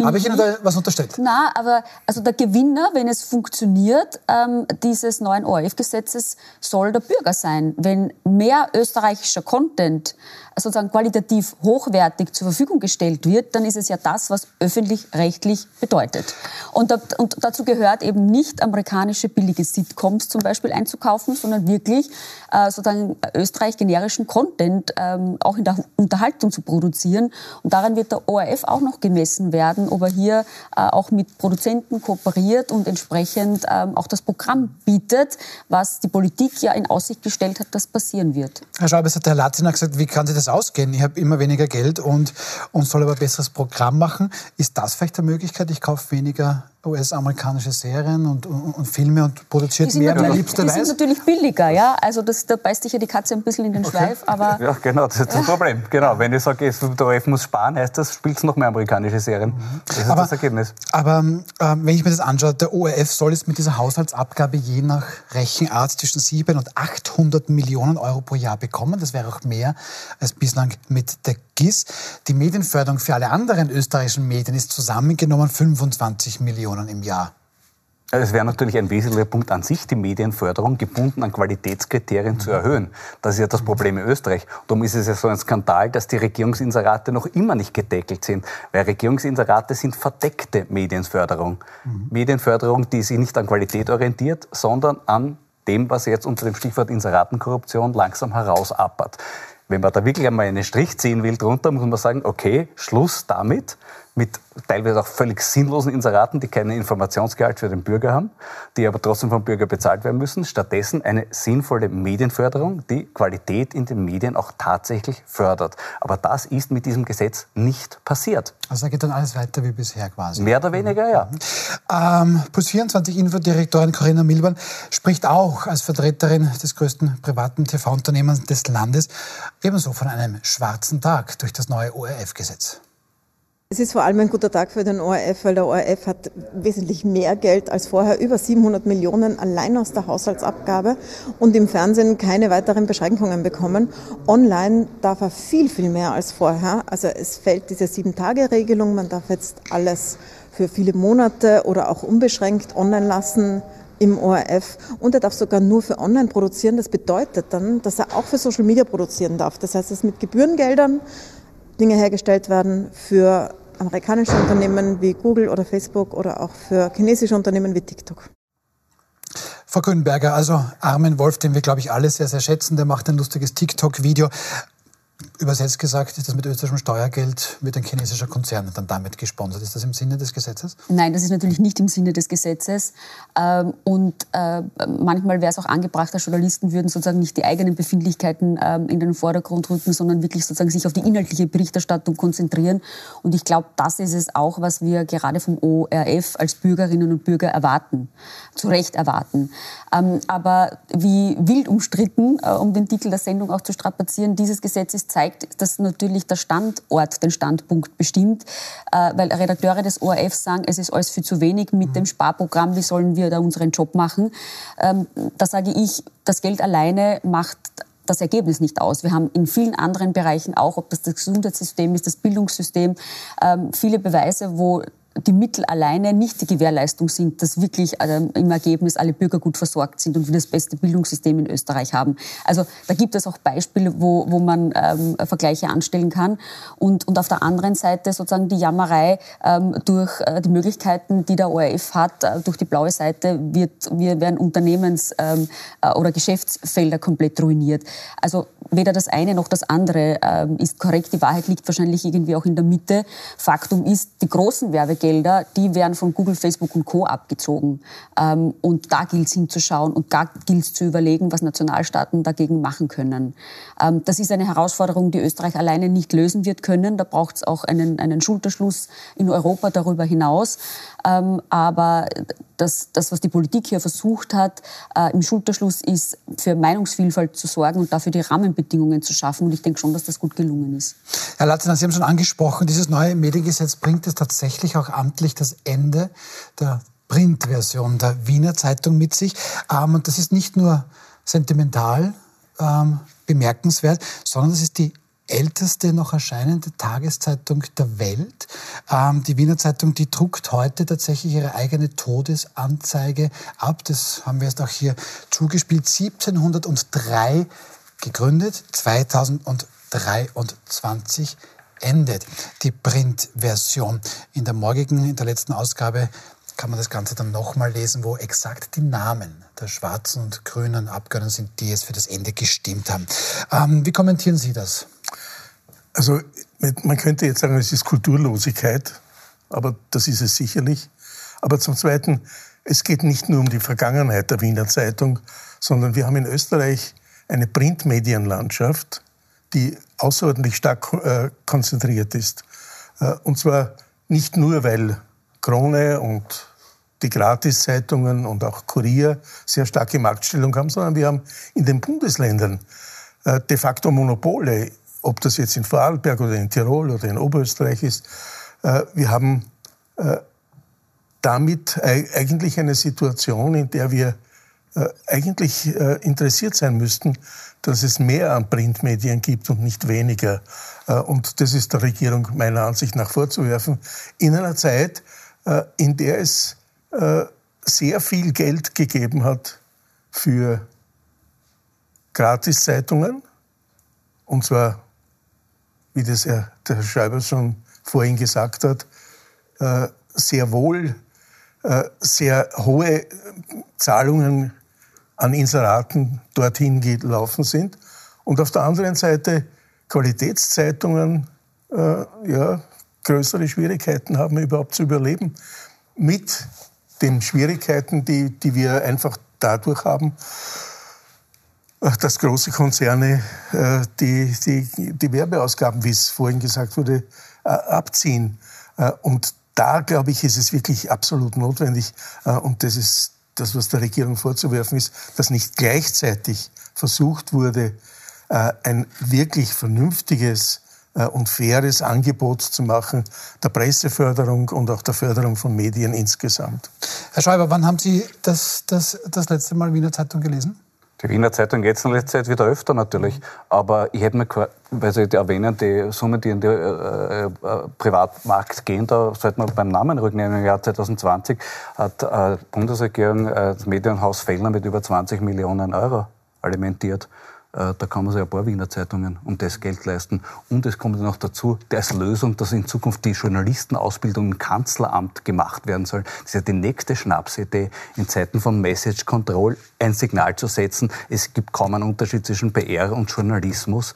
habe ich Ihnen da was unterstellt? Na, aber also der Gewinner, wenn es funktioniert, ähm, dieses neuen ORF-Gesetzes soll der Bürger sein. Wenn mehr österreichischer Content sozusagen qualitativ hochwertig zur Verfügung gestellt wird, dann ist es ja das, was öffentlich-rechtlich bedeutet. Und, da, und, dazu gehört eben nicht amerikanische billige Sitcoms zum Beispiel einzukaufen, sondern wirklich äh, sozusagen Österreich generischen Content ähm, auch in der Unterhaltung zu produzieren. Und daran wird der ORF auch noch gemessen werden, ob er hier äh, auch mit Produzenten kooperiert und entsprechend ähm, auch das Programm bietet, was die Politik ja in Aussicht gestellt hat, dass passieren wird. Herr Schauber, es hat Herr Latziner gesagt, wie kann sich das ausgehen? Ich habe immer weniger Geld und, und soll aber ein besseres Programm machen. Ist das vielleicht eine Möglichkeit? Ich kaufe weniger US-amerikanische Serien und, und, und, Filme und produziert mehr, wie liebster Die sind natürlich billiger, ja. Also das, da beißt sich ja die Katze ein bisschen in den okay. Schweif, aber... Ja, genau, das ist das Problem. Genau, wenn ich sage, der ORF muss sparen, heißt das, spielt es noch mehr amerikanische Serien. Mhm. Das ist aber, das Ergebnis. Aber ähm, wenn ich mir das anschaue, der ORF soll jetzt mit dieser Haushaltsabgabe je nach Rechenart zwischen 700 und 800 Millionen Euro pro Jahr bekommen. Das wäre auch mehr als bislang mit der GIS. Die Medienförderung für alle anderen österreichischen Medien ist zusammengenommen 25 Millionen im Jahr. Es wäre natürlich ein wesentlicher Punkt an sich, die Medienförderung gebunden an Qualitätskriterien zu erhöhen. Das ist ja das Problem in Österreich. Darum ist es ja so ein Skandal, dass die Regierungsinserate noch immer nicht gedeckelt sind. Weil Regierungsinserate sind verdeckte Medienförderung. Mhm. Medienförderung, die sich nicht an Qualität orientiert, sondern an dem, was jetzt unter dem Stichwort Inseratenkorruption langsam herausappert. Wenn man da wirklich einmal einen Strich ziehen will drunter, muss man sagen, okay, Schluss damit mit teilweise auch völlig sinnlosen Inseraten, die keinen Informationsgehalt für den Bürger haben, die aber trotzdem vom Bürger bezahlt werden müssen. Stattdessen eine sinnvolle Medienförderung, die Qualität in den Medien auch tatsächlich fördert. Aber das ist mit diesem Gesetz nicht passiert. Also da geht dann alles weiter wie bisher quasi. Mehr oder weniger, ja. Ähm, Puls 24 Infodirektorin Corinna Milborn spricht auch als Vertreterin des größten privaten TV-Unternehmens des Landes ebenso von einem schwarzen Tag durch das neue ORF-Gesetz. Es ist vor allem ein guter Tag für den ORF, weil der ORF hat wesentlich mehr Geld als vorher, über 700 Millionen allein aus der Haushaltsabgabe und im Fernsehen keine weiteren Beschränkungen bekommen. Online darf er viel, viel mehr als vorher. Also es fällt diese Sieben-Tage-Regelung, man darf jetzt alles für viele Monate oder auch unbeschränkt online lassen im ORF und er darf sogar nur für online produzieren. Das bedeutet dann, dass er auch für Social Media produzieren darf. Das heißt, dass mit Gebührengeldern Dinge hergestellt werden für amerikanische Unternehmen wie Google oder Facebook oder auch für chinesische Unternehmen wie TikTok. Frau Grünberger, also Armin Wolf, den wir, glaube ich, alle sehr, sehr schätzen, der macht ein lustiges TikTok-Video. Übersetzt gesagt, ist das mit österreichischem Steuergeld wird ein chinesischer Konzern dann damit gesponsert. Ist das im Sinne des Gesetzes? Nein, das ist natürlich nicht im Sinne des Gesetzes. Ähm, und äh, manchmal wäre es auch angebracht, dass Journalisten würden sozusagen nicht die eigenen Befindlichkeiten ähm, in den Vordergrund rücken, sondern wirklich sozusagen sich auf die inhaltliche Berichterstattung konzentrieren. Und ich glaube, das ist es auch, was wir gerade vom ORF als Bürgerinnen und Bürger erwarten, zu Recht erwarten. Ähm, aber wie wild umstritten, äh, um den Titel der Sendung auch zu strapazieren, dieses Gesetz ist zeigt, dass natürlich der Standort den Standpunkt bestimmt, äh, weil Redakteure des ORF sagen, es ist alles viel zu wenig mit dem Sparprogramm, wie sollen wir da unseren Job machen? Ähm, da sage ich, das Geld alleine macht das Ergebnis nicht aus. Wir haben in vielen anderen Bereichen auch, ob das das Gesundheitssystem ist, das Bildungssystem, ähm, viele Beweise, wo die Mittel alleine nicht die Gewährleistung sind, dass wirklich ähm, im Ergebnis alle Bürger gut versorgt sind und wir das beste Bildungssystem in Österreich haben. Also da gibt es auch Beispiele, wo, wo man ähm, Vergleiche anstellen kann. Und, und auf der anderen Seite sozusagen die Jammerei ähm, durch äh, die Möglichkeiten, die der ORF hat, äh, durch die blaue Seite wird, wir werden Unternehmens- ähm, äh, oder Geschäftsfelder komplett ruiniert. Also weder das eine noch das andere ähm, ist korrekt. Die Wahrheit liegt wahrscheinlich irgendwie auch in der Mitte. Faktum ist, die großen Werbegelder, die werden von Google, Facebook und Co. abgezogen. Ähm, und da gilt es hinzuschauen und da gilt es zu überlegen, was Nationalstaaten dagegen machen können. Ähm, das ist eine Herausforderung, die Österreich alleine nicht lösen wird können. Da braucht es auch einen, einen Schulterschluss in Europa darüber hinaus. Ähm, aber das, das, was die Politik hier versucht hat, äh, im Schulterschluss ist, für Meinungsvielfalt zu sorgen und dafür die Rahmenbedingungen zu schaffen. Und ich denke schon, dass das gut gelungen ist. Herr Latzner, Sie haben schon angesprochen, dieses neue Mediengesetz bringt es tatsächlich auch amtlich das Ende der Printversion der Wiener Zeitung mit sich. Ähm, und das ist nicht nur sentimental ähm, bemerkenswert, sondern es ist die älteste noch erscheinende Tageszeitung der Welt. Ähm, die Wiener Zeitung, die druckt heute tatsächlich ihre eigene Todesanzeige ab. Das haben wir jetzt auch hier zugespielt. 1703 gegründet, 2023 endet die Printversion. In der morgigen, in der letzten Ausgabe kann man das Ganze dann nochmal lesen, wo exakt die Namen der schwarzen und grünen Abgeordneten sind, die es für das Ende gestimmt haben. Ähm, wie kommentieren Sie das? Also man könnte jetzt sagen, es ist Kulturlosigkeit, aber das ist es sicherlich. Aber zum Zweiten, es geht nicht nur um die Vergangenheit der Wiener Zeitung, sondern wir haben in Österreich eine Printmedienlandschaft, die außerordentlich stark äh, konzentriert ist. Äh, und zwar nicht nur, weil Krone und die Gratiszeitungen und auch Kurier sehr starke Marktstellung haben, sondern wir haben in den Bundesländern äh, de facto Monopole ob das jetzt in Vorarlberg oder in Tirol oder in Oberösterreich ist, äh, wir haben äh, damit eigentlich eine Situation, in der wir äh, eigentlich interessiert sein müssten, dass es mehr an Printmedien gibt und nicht weniger. Und das ist der Regierung meiner Ansicht nach vorzuwerfen, in einer Zeit, in der es sehr viel Geld gegeben hat für Gratiszeitungen, und zwar wie das der Herr Schreiber schon vorhin gesagt hat, äh, sehr wohl äh, sehr hohe Zahlungen an Inseraten dorthin gelaufen sind. Und auf der anderen Seite Qualitätszeitungen äh, ja, größere Schwierigkeiten haben, überhaupt zu überleben. Mit den Schwierigkeiten, die, die wir einfach dadurch haben, dass große Konzerne äh, die, die, die Werbeausgaben, wie es vorhin gesagt wurde, äh, abziehen. Äh, und da, glaube ich, ist es wirklich absolut notwendig, und das ist das, was der Regierung vorzuwerfen ist, dass nicht gleichzeitig versucht wurde, ein wirklich vernünftiges und faires Angebot zu machen, der Presseförderung und auch der Förderung von Medien insgesamt. Herr Schreiber, wann haben Sie das, das, das letzte Mal Wiener Zeitung gelesen? Die Wiener Zeitung jetzt in letzter Zeit wieder öfter natürlich. Aber ich hätte mir, weil Sie erwähnen, die Summen, die in den äh, äh, Privatmarkt gehen, da sollte man beim Namen rücknehmen. Im Jahr 2020 hat äh, die Bundesregierung äh, das Medienhaus Fellner mit über 20 Millionen Euro alimentiert. Äh, da kann man sich ein paar Wiener Zeitungen um das Geld leisten. Und es kommt noch dazu, als Lösung, dass in Zukunft die Journalistenausbildung im Kanzleramt gemacht werden soll. Das ist ja die nächste Schnapsidee, in Zeiten von Message Control ein Signal zu setzen. Es gibt kaum einen Unterschied zwischen PR und Journalismus.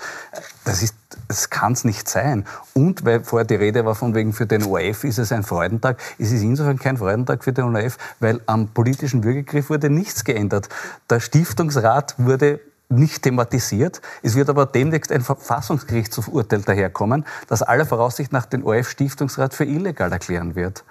Das ist das kann es nicht sein. Und weil vorher die Rede war von wegen für den ORF ist es ein Freudentag, es ist insofern kein Freudentag für den ORF, weil am politischen Würgegriff wurde nichts geändert. Der Stiftungsrat wurde nicht thematisiert. Es wird aber demnächst ein Verfassungsgerichtsurteil daherkommen, das aller Voraussicht nach den ORF-Stiftungsrat für illegal erklären wird.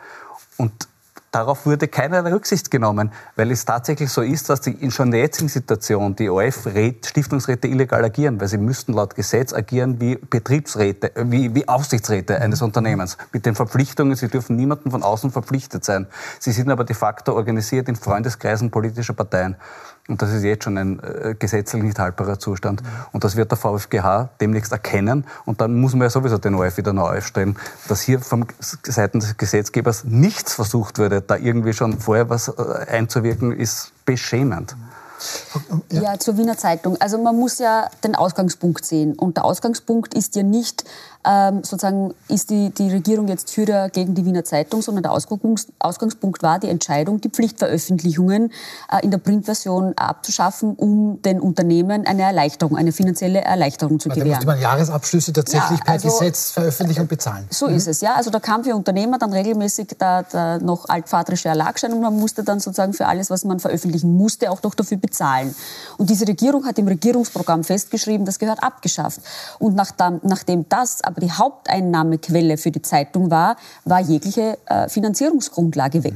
Und darauf wurde keinerlei Rücksicht genommen, weil es tatsächlich so ist, dass die in schon der jetzigen Situation die OF-Stiftungsräte illegal agieren, weil sie müssten laut Gesetz agieren wie Betriebsräte, äh, wie, wie Aufsichtsräte eines Unternehmens mit den Verpflichtungen, sie dürfen niemanden von außen verpflichtet sein. Sie sind aber de facto organisiert in Freundeskreisen politischer Parteien. Und das ist jetzt schon ein äh, gesetzlich nicht haltbarer Zustand. Und das wird der VfGH demnächst erkennen. Und dann muss man ja sowieso den ORF wieder neu aufstellen. Dass hier vom Seiten des Gesetzgebers nichts versucht wurde, da irgendwie schon vorher was äh, einzuwirken, ist beschämend. Ja. ja. zur Wiener Zeitung. Also man muss ja den Ausgangspunkt sehen. Und der Ausgangspunkt ist ja nicht, ähm, sozusagen, ist die, die Regierung jetzt für oder gegen die Wiener Zeitung, sondern der Ausgangspunkt war die Entscheidung, die Pflichtveröffentlichungen äh, in der Printversion abzuschaffen, um den Unternehmen eine Erleichterung, eine finanzielle Erleichterung zu gewähren. Da musste man Jahresabschlüsse tatsächlich ja, also, per Gesetz veröffentlichen und bezahlen. So mhm. ist es, ja. Also da kam für Unternehmer dann regelmäßig der, der noch altvaterische Erlagschein und man musste dann sozusagen für alles, was man veröffentlichen musste, auch noch dafür bezahlen. Und diese Regierung hat im Regierungsprogramm festgeschrieben, das gehört abgeschafft. Und nachdem, nachdem das aber die Haupteinnahmequelle für die Zeitung war, war jegliche äh, Finanzierungsgrundlage weg.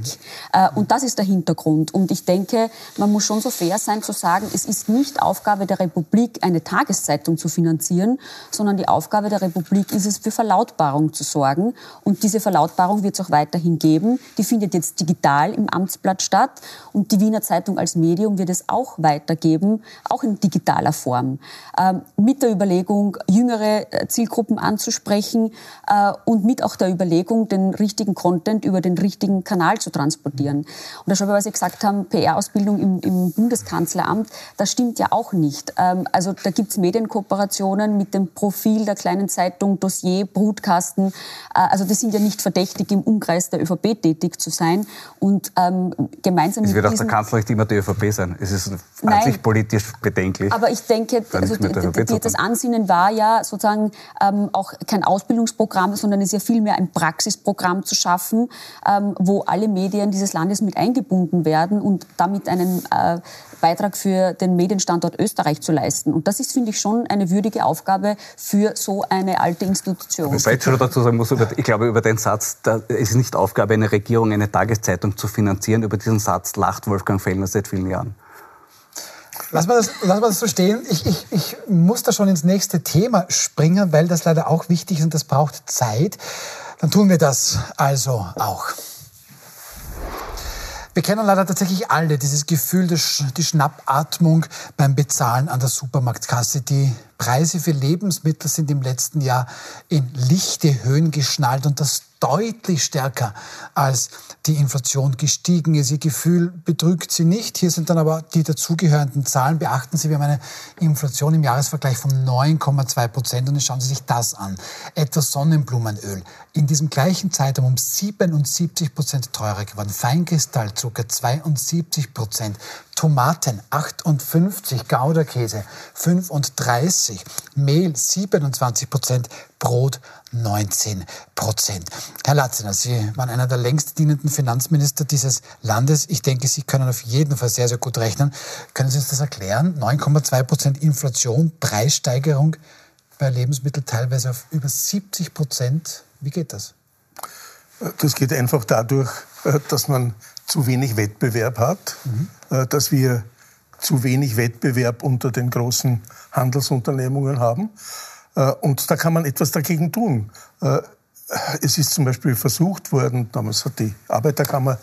Äh, und das ist der Hintergrund. Und ich denke, man muss schon so fair sein zu sagen, es ist nicht Aufgabe der Republik, eine Tageszeitung zu finanzieren, sondern die Aufgabe der Republik ist es, für Verlautbarung zu sorgen. Und diese Verlautbarung wird es auch weiterhin geben. Die findet jetzt digital im Amtsblatt statt. Und die Wiener Zeitung als Medium wird es auch weitergeben, auch in digitaler Form. Ähm, mit der Überlegung, jüngere äh, Anzusprechen äh, und mit auch der Überlegung, den richtigen Content über den richtigen Kanal zu transportieren. Und da schon, weil Sie gesagt haben, PR-Ausbildung im, im, Bundeskanzleramt, das stimmt ja auch nicht. Ähm, also da gibt es Medienkooperationen mit dem Profil der kleinen Zeitung, Dossier, Brutkasten. Äh, also die sind ja nicht verdächtig, im Umkreis der ÖVP tätig zu sein. Und ähm, gemeinsam es wird auch der Kanzler nicht immer die ÖVP sein. Es ist an sich politisch bedenklich. Aber ich denke, also die, die, das Ansinnen war ja sozusagen ähm, auch kein Ausbildungsprogramm, sondern es ist ja vielmehr ein Praxisprogramm zu schaffen, ähm, wo alle Medien dieses Landes mit eingebunden werden und damit einen äh, Beitrag für den Medienstandort Österreich zu leisten. Und das ist, finde ich, schon eine würdige Aufgabe für so eine alte Institution. Wobei ich schon dazu sagen muss, ich glaube, über den Satz, es ist nicht Aufgabe einer Regierung, eine Tageszeitung zu finanzieren. Über diesen Satz lacht Wolfgang Fellner seit vielen Jahren. Lass mal das, lass mal das so stehen. Ich, ich, ich muss da schon ins nächste Thema springen, weil das leider auch wichtig ist und das braucht Zeit. Dann tun wir das also auch. Wir kennen leider tatsächlich alle dieses Gefühl, die Schnappatmung beim Bezahlen an der Supermarktkasse. Die Preise für Lebensmittel sind im letzten Jahr in lichte Höhen geschnallt und das deutlich stärker als die Inflation gestiegen ist. Ihr Gefühl betrügt Sie nicht. Hier sind dann aber die dazugehörenden Zahlen. Beachten Sie, wir haben eine Inflation im Jahresvergleich von 9,2 Prozent. Und jetzt schauen Sie sich das an. Etwas Sonnenblumenöl. In diesem gleichen Zeitraum um 77 Prozent teurer geworden. Feinkristallzucker 72 Prozent. Tomaten 58, Gouderkäse 35, Mehl 27 Prozent, Brot 19 Prozent. Herr Latzener, Sie waren einer der längst dienenden Finanzminister dieses Landes. Ich denke, Sie können auf jeden Fall sehr, sehr gut rechnen. Können Sie uns das erklären? 9,2 Prozent Inflation, Preissteigerung bei Lebensmitteln teilweise auf über 70 Prozent. Wie geht das? Das geht einfach dadurch, dass man zu wenig Wettbewerb hat, mhm. dass wir zu wenig Wettbewerb unter den großen Handelsunternehmungen haben. Äh, und da kann man etwas dagegen tun. Äh, es ist zum Beispiel versucht worden, damals hat die Arbeiterkammer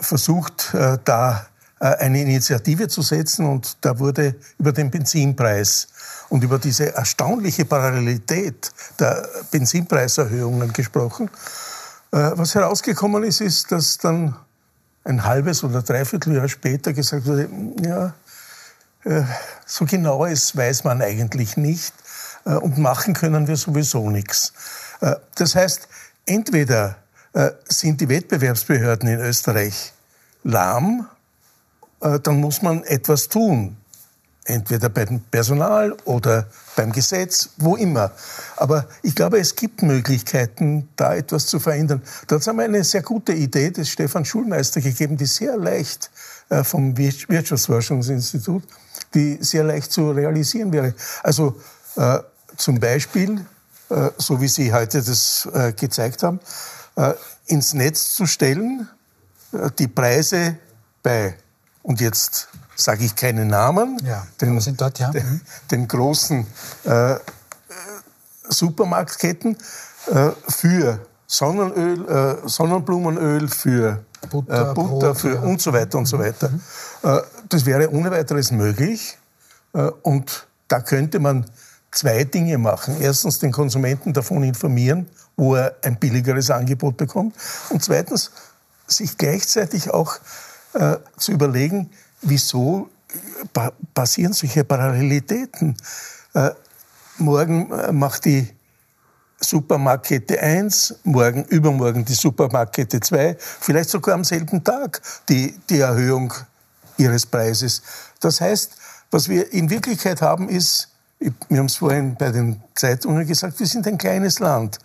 versucht, da eine Initiative zu setzen und da wurde über den Benzinpreis und über diese erstaunliche Parallelität der Benzinpreiserhöhungen gesprochen. Was herausgekommen ist, ist, dass dann ein halbes oder dreiviertel Jahr später gesagt wurde, ja, äh, so genau ist, weiß man eigentlich nicht äh, und machen können wir sowieso nichts. Äh, das heißt, entweder sind die Wettbewerbsbehörden in Österreich lahm, dann muss man etwas tun. entweder beim Personal oder beim Gesetz, wo immer. Aber ich glaube, es gibt Möglichkeiten, da etwas zu verändern. Dazu haben wir eine sehr gute Idee des Stefan Schulmeister gegeben, die sehr leicht äh, vom Wirtschaftsforschungsinstitut, die sehr leicht zu realisieren wäre. Also äh, zum Beispiel, äh, so wie Sie heute das äh, gezeigt haben, äh, ins Netz zu stellen, die Preise bei, und jetzt sage ich keine Namen, Ja, den, sind dort, ja. den, Mhm. den großen Supermarktketten für Sonnenöl, Sonnenblumenöl, für Butter, Butter Brot, für ja. und so weiter und so weiter. Äh, das wäre ohne weiteres möglich. Und da könnte man zwei Dinge machen. Erstens den Konsumenten davon informieren, wo er ein billigeres Angebot bekommt. Und zweitens sich gleichzeitig auch äh, zu überlegen, wieso pa passieren solche Parallelitäten. Äh, morgen äh, macht die Supermarktkette 1, morgen, übermorgen die Supermarktkette 2, vielleicht sogar am selben Tag die, die Erhöhung ihres Preises. Das heißt, was wir in Wirklichkeit haben, ist, wir haben es vorhin bei den Zeitungen gesagt, wir sind ein kleines Land.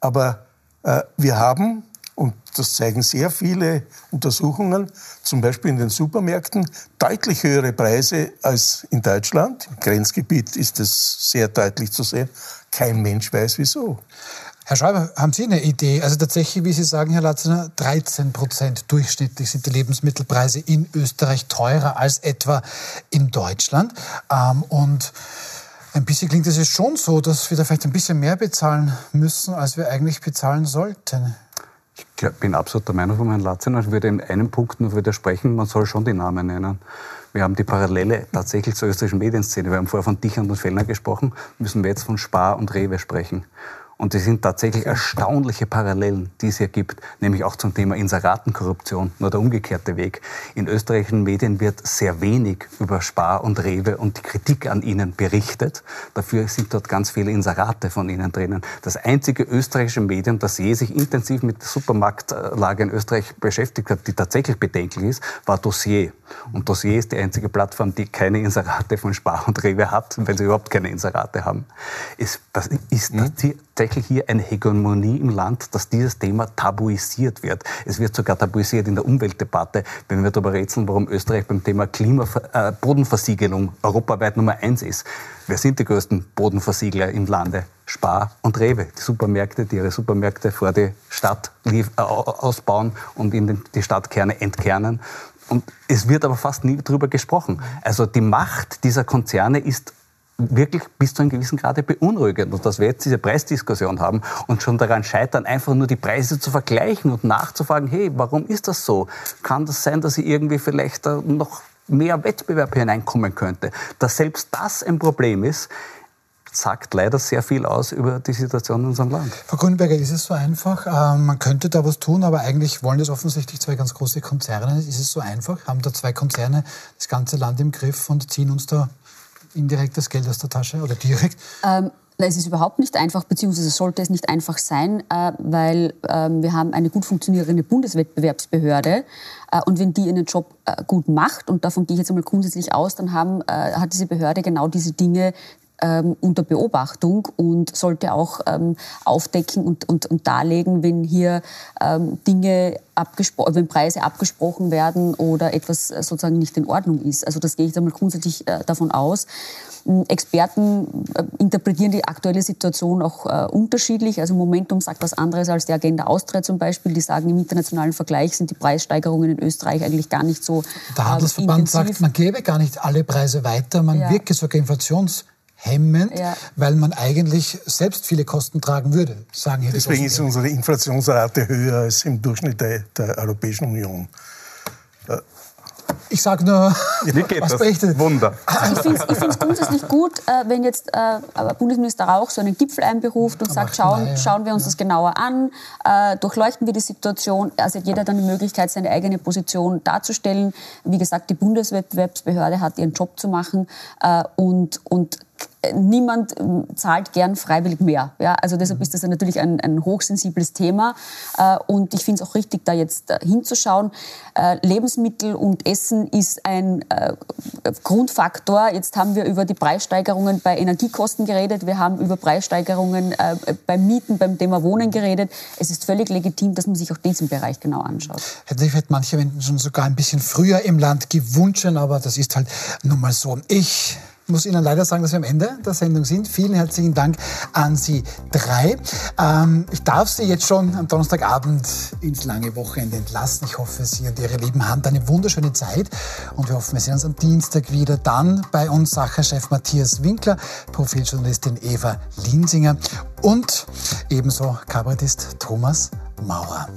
Aber äh, wir haben, und das zeigen sehr viele Untersuchungen, zum Beispiel in den Supermärkten, deutlich höhere Preise als in Deutschland. Im Grenzgebiet ist das sehr deutlich zu sehen. Kein Mensch weiß wieso. Herr Schreiber, haben Sie eine Idee? Also tatsächlich, wie Sie sagen, Herr Latzener, 13 Prozent durchschnittlich sind die Lebensmittelpreise in Österreich teurer als etwa in Deutschland. Ähm, und ein bisschen klingt es jetzt schon so, dass wir da vielleicht ein bisschen mehr bezahlen müssen, als wir eigentlich bezahlen sollten. Ich bin absolut der Meinung von Herrn Latzener. Ich würde in einem Punkt nur widersprechen, man soll schon die Namen nennen. Wir haben die Parallele tatsächlich zur österreichischen Medienszene. Wir haben vorher von Dichern und Fellner gesprochen, müssen wir jetzt von Spar und Rewe sprechen. Und es sind tatsächlich erstaunliche Parallelen, die es hier gibt, nämlich auch zum Thema Inseratenkorruption, nur der umgekehrte Weg. In österreichischen Medien wird sehr wenig über Spar und Rewe und die Kritik an ihnen berichtet. Dafür sind dort ganz viele Inserate von ihnen drinnen. Das einzige österreichische Medium, das je sich intensiv mit der Supermarktlage in Österreich beschäftigt hat, die tatsächlich bedenklich ist, war Dossier. Und Dossier ist die einzige Plattform, die keine Inserate von Spar und Rewe hat, weil sie überhaupt keine Inserate haben. Es, das ist tatsächlich hier eine Hegemonie im Land, dass dieses Thema tabuisiert wird. Es wird sogar tabuisiert in der Umweltdebatte, wenn wir darüber rätseln, warum Österreich beim Thema Klima, äh, Bodenversiegelung europaweit Nummer eins ist. Wer sind die größten Bodenversiegler im Lande? Spar und Rewe, die Supermärkte, die ihre Supermärkte vor die Stadt äh, ausbauen und in den, die Stadtkerne entkernen. Und es wird aber fast nie darüber gesprochen. Also die Macht dieser Konzerne ist wirklich bis zu einem gewissen Grade beunruhigend. Und dass wir jetzt diese Preisdiskussion haben und schon daran scheitern, einfach nur die Preise zu vergleichen und nachzufragen, hey, warum ist das so? Kann das sein, dass ich irgendwie vielleicht noch mehr Wettbewerb hineinkommen könnte? Dass selbst das ein Problem ist, sagt leider sehr viel aus über die Situation in unserem Land. Frau Grünberger, ist es so einfach? Ähm, man könnte da was tun, aber eigentlich wollen das offensichtlich zwei ganz große Konzerne. Ist es so einfach? Haben da zwei Konzerne das ganze Land im Griff und ziehen uns da indirekt das Geld aus der Tasche oder direkt? Ähm, es ist überhaupt nicht einfach, beziehungsweise sollte es nicht einfach sein, äh, weil ähm, wir haben eine gut funktionierende Bundeswettbewerbsbehörde äh, und wenn die ihren Job äh, gut macht, und davon gehe ich jetzt einmal grundsätzlich aus, dann haben, äh, hat diese Behörde genau diese Dinge ähm, unter Beobachtung und sollte auch ähm, aufdecken und, und, und darlegen, wenn hier ähm, Dinge abgespro- wenn Preise abgesprochen werden oder etwas äh, sozusagen nicht in Ordnung ist. Also das gehe ich einmal grundsätzlich äh, davon aus. Ähm, Experten äh, interpretieren die aktuelle Situation auch äh, unterschiedlich. Also Momentum sagt was anderes als die Agenda Austria zum Beispiel. Die sagen, im internationalen Vergleich sind die Preissteigerungen in Österreich eigentlich gar nicht so Der ähm, Handelsverband intensiv. sagt, man gebe gar nicht alle Preise weiter, man Ja. wirke sogar inflationshemmend, Ja. weil man eigentlich selbst viele Kosten tragen würde, sagen hier die Deswegen ist unsere Inflationsrate höher als im Durchschnitt der, der Europäischen Union. Ich sage nur, Wie geht was das? berichtet. Wunder. Ich finde es grundsätzlich gut, äh, wenn jetzt äh, Bundesminister Rauch so einen Gipfel einberuft und sagt, 8. schauen, schauen wir uns das genauer an, äh, durchleuchten wir die Situation. Also hat jeder dann die Möglichkeit, seine eigene Position darzustellen. Wie gesagt, die Bundeswettbewerbsbehörde hat ihren Job zu machen und, und niemand zahlt gern freiwillig mehr. Ja, also deshalb ist das natürlich ein, ein hochsensibles Thema. Und ich finde es auch richtig, da jetzt hinzuschauen. Lebensmittel und Essen ist ein Grundfaktor. Jetzt haben wir über die Preissteigerungen bei Energiekosten geredet. Wir haben über Preissteigerungen beim Mieten, beim Thema Wohnen geredet. Es ist völlig legitim, dass man sich auch diesen Bereich genau anschaut. Hätten sich vielleicht manche Menschen sogar ein bisschen früher im Land gewünscht, aber das ist halt nun mal so. Ich muss Ihnen leider sagen, dass wir am Ende der Sendung sind. Vielen herzlichen Dank an Sie drei. Ähm, ich darf Sie jetzt schon am Donnerstagabend ins lange Wochenende entlassen. Ich hoffe, Sie und Ihre lieben Hand eine wunderschöne Zeit. Und wir hoffen, wir sehen uns am Dienstag wieder. Dann bei uns Sacherchef Matthias Winkler, Profiljournalistin Eva Linsinger und ebenso Kabarettist Thomas Maurer.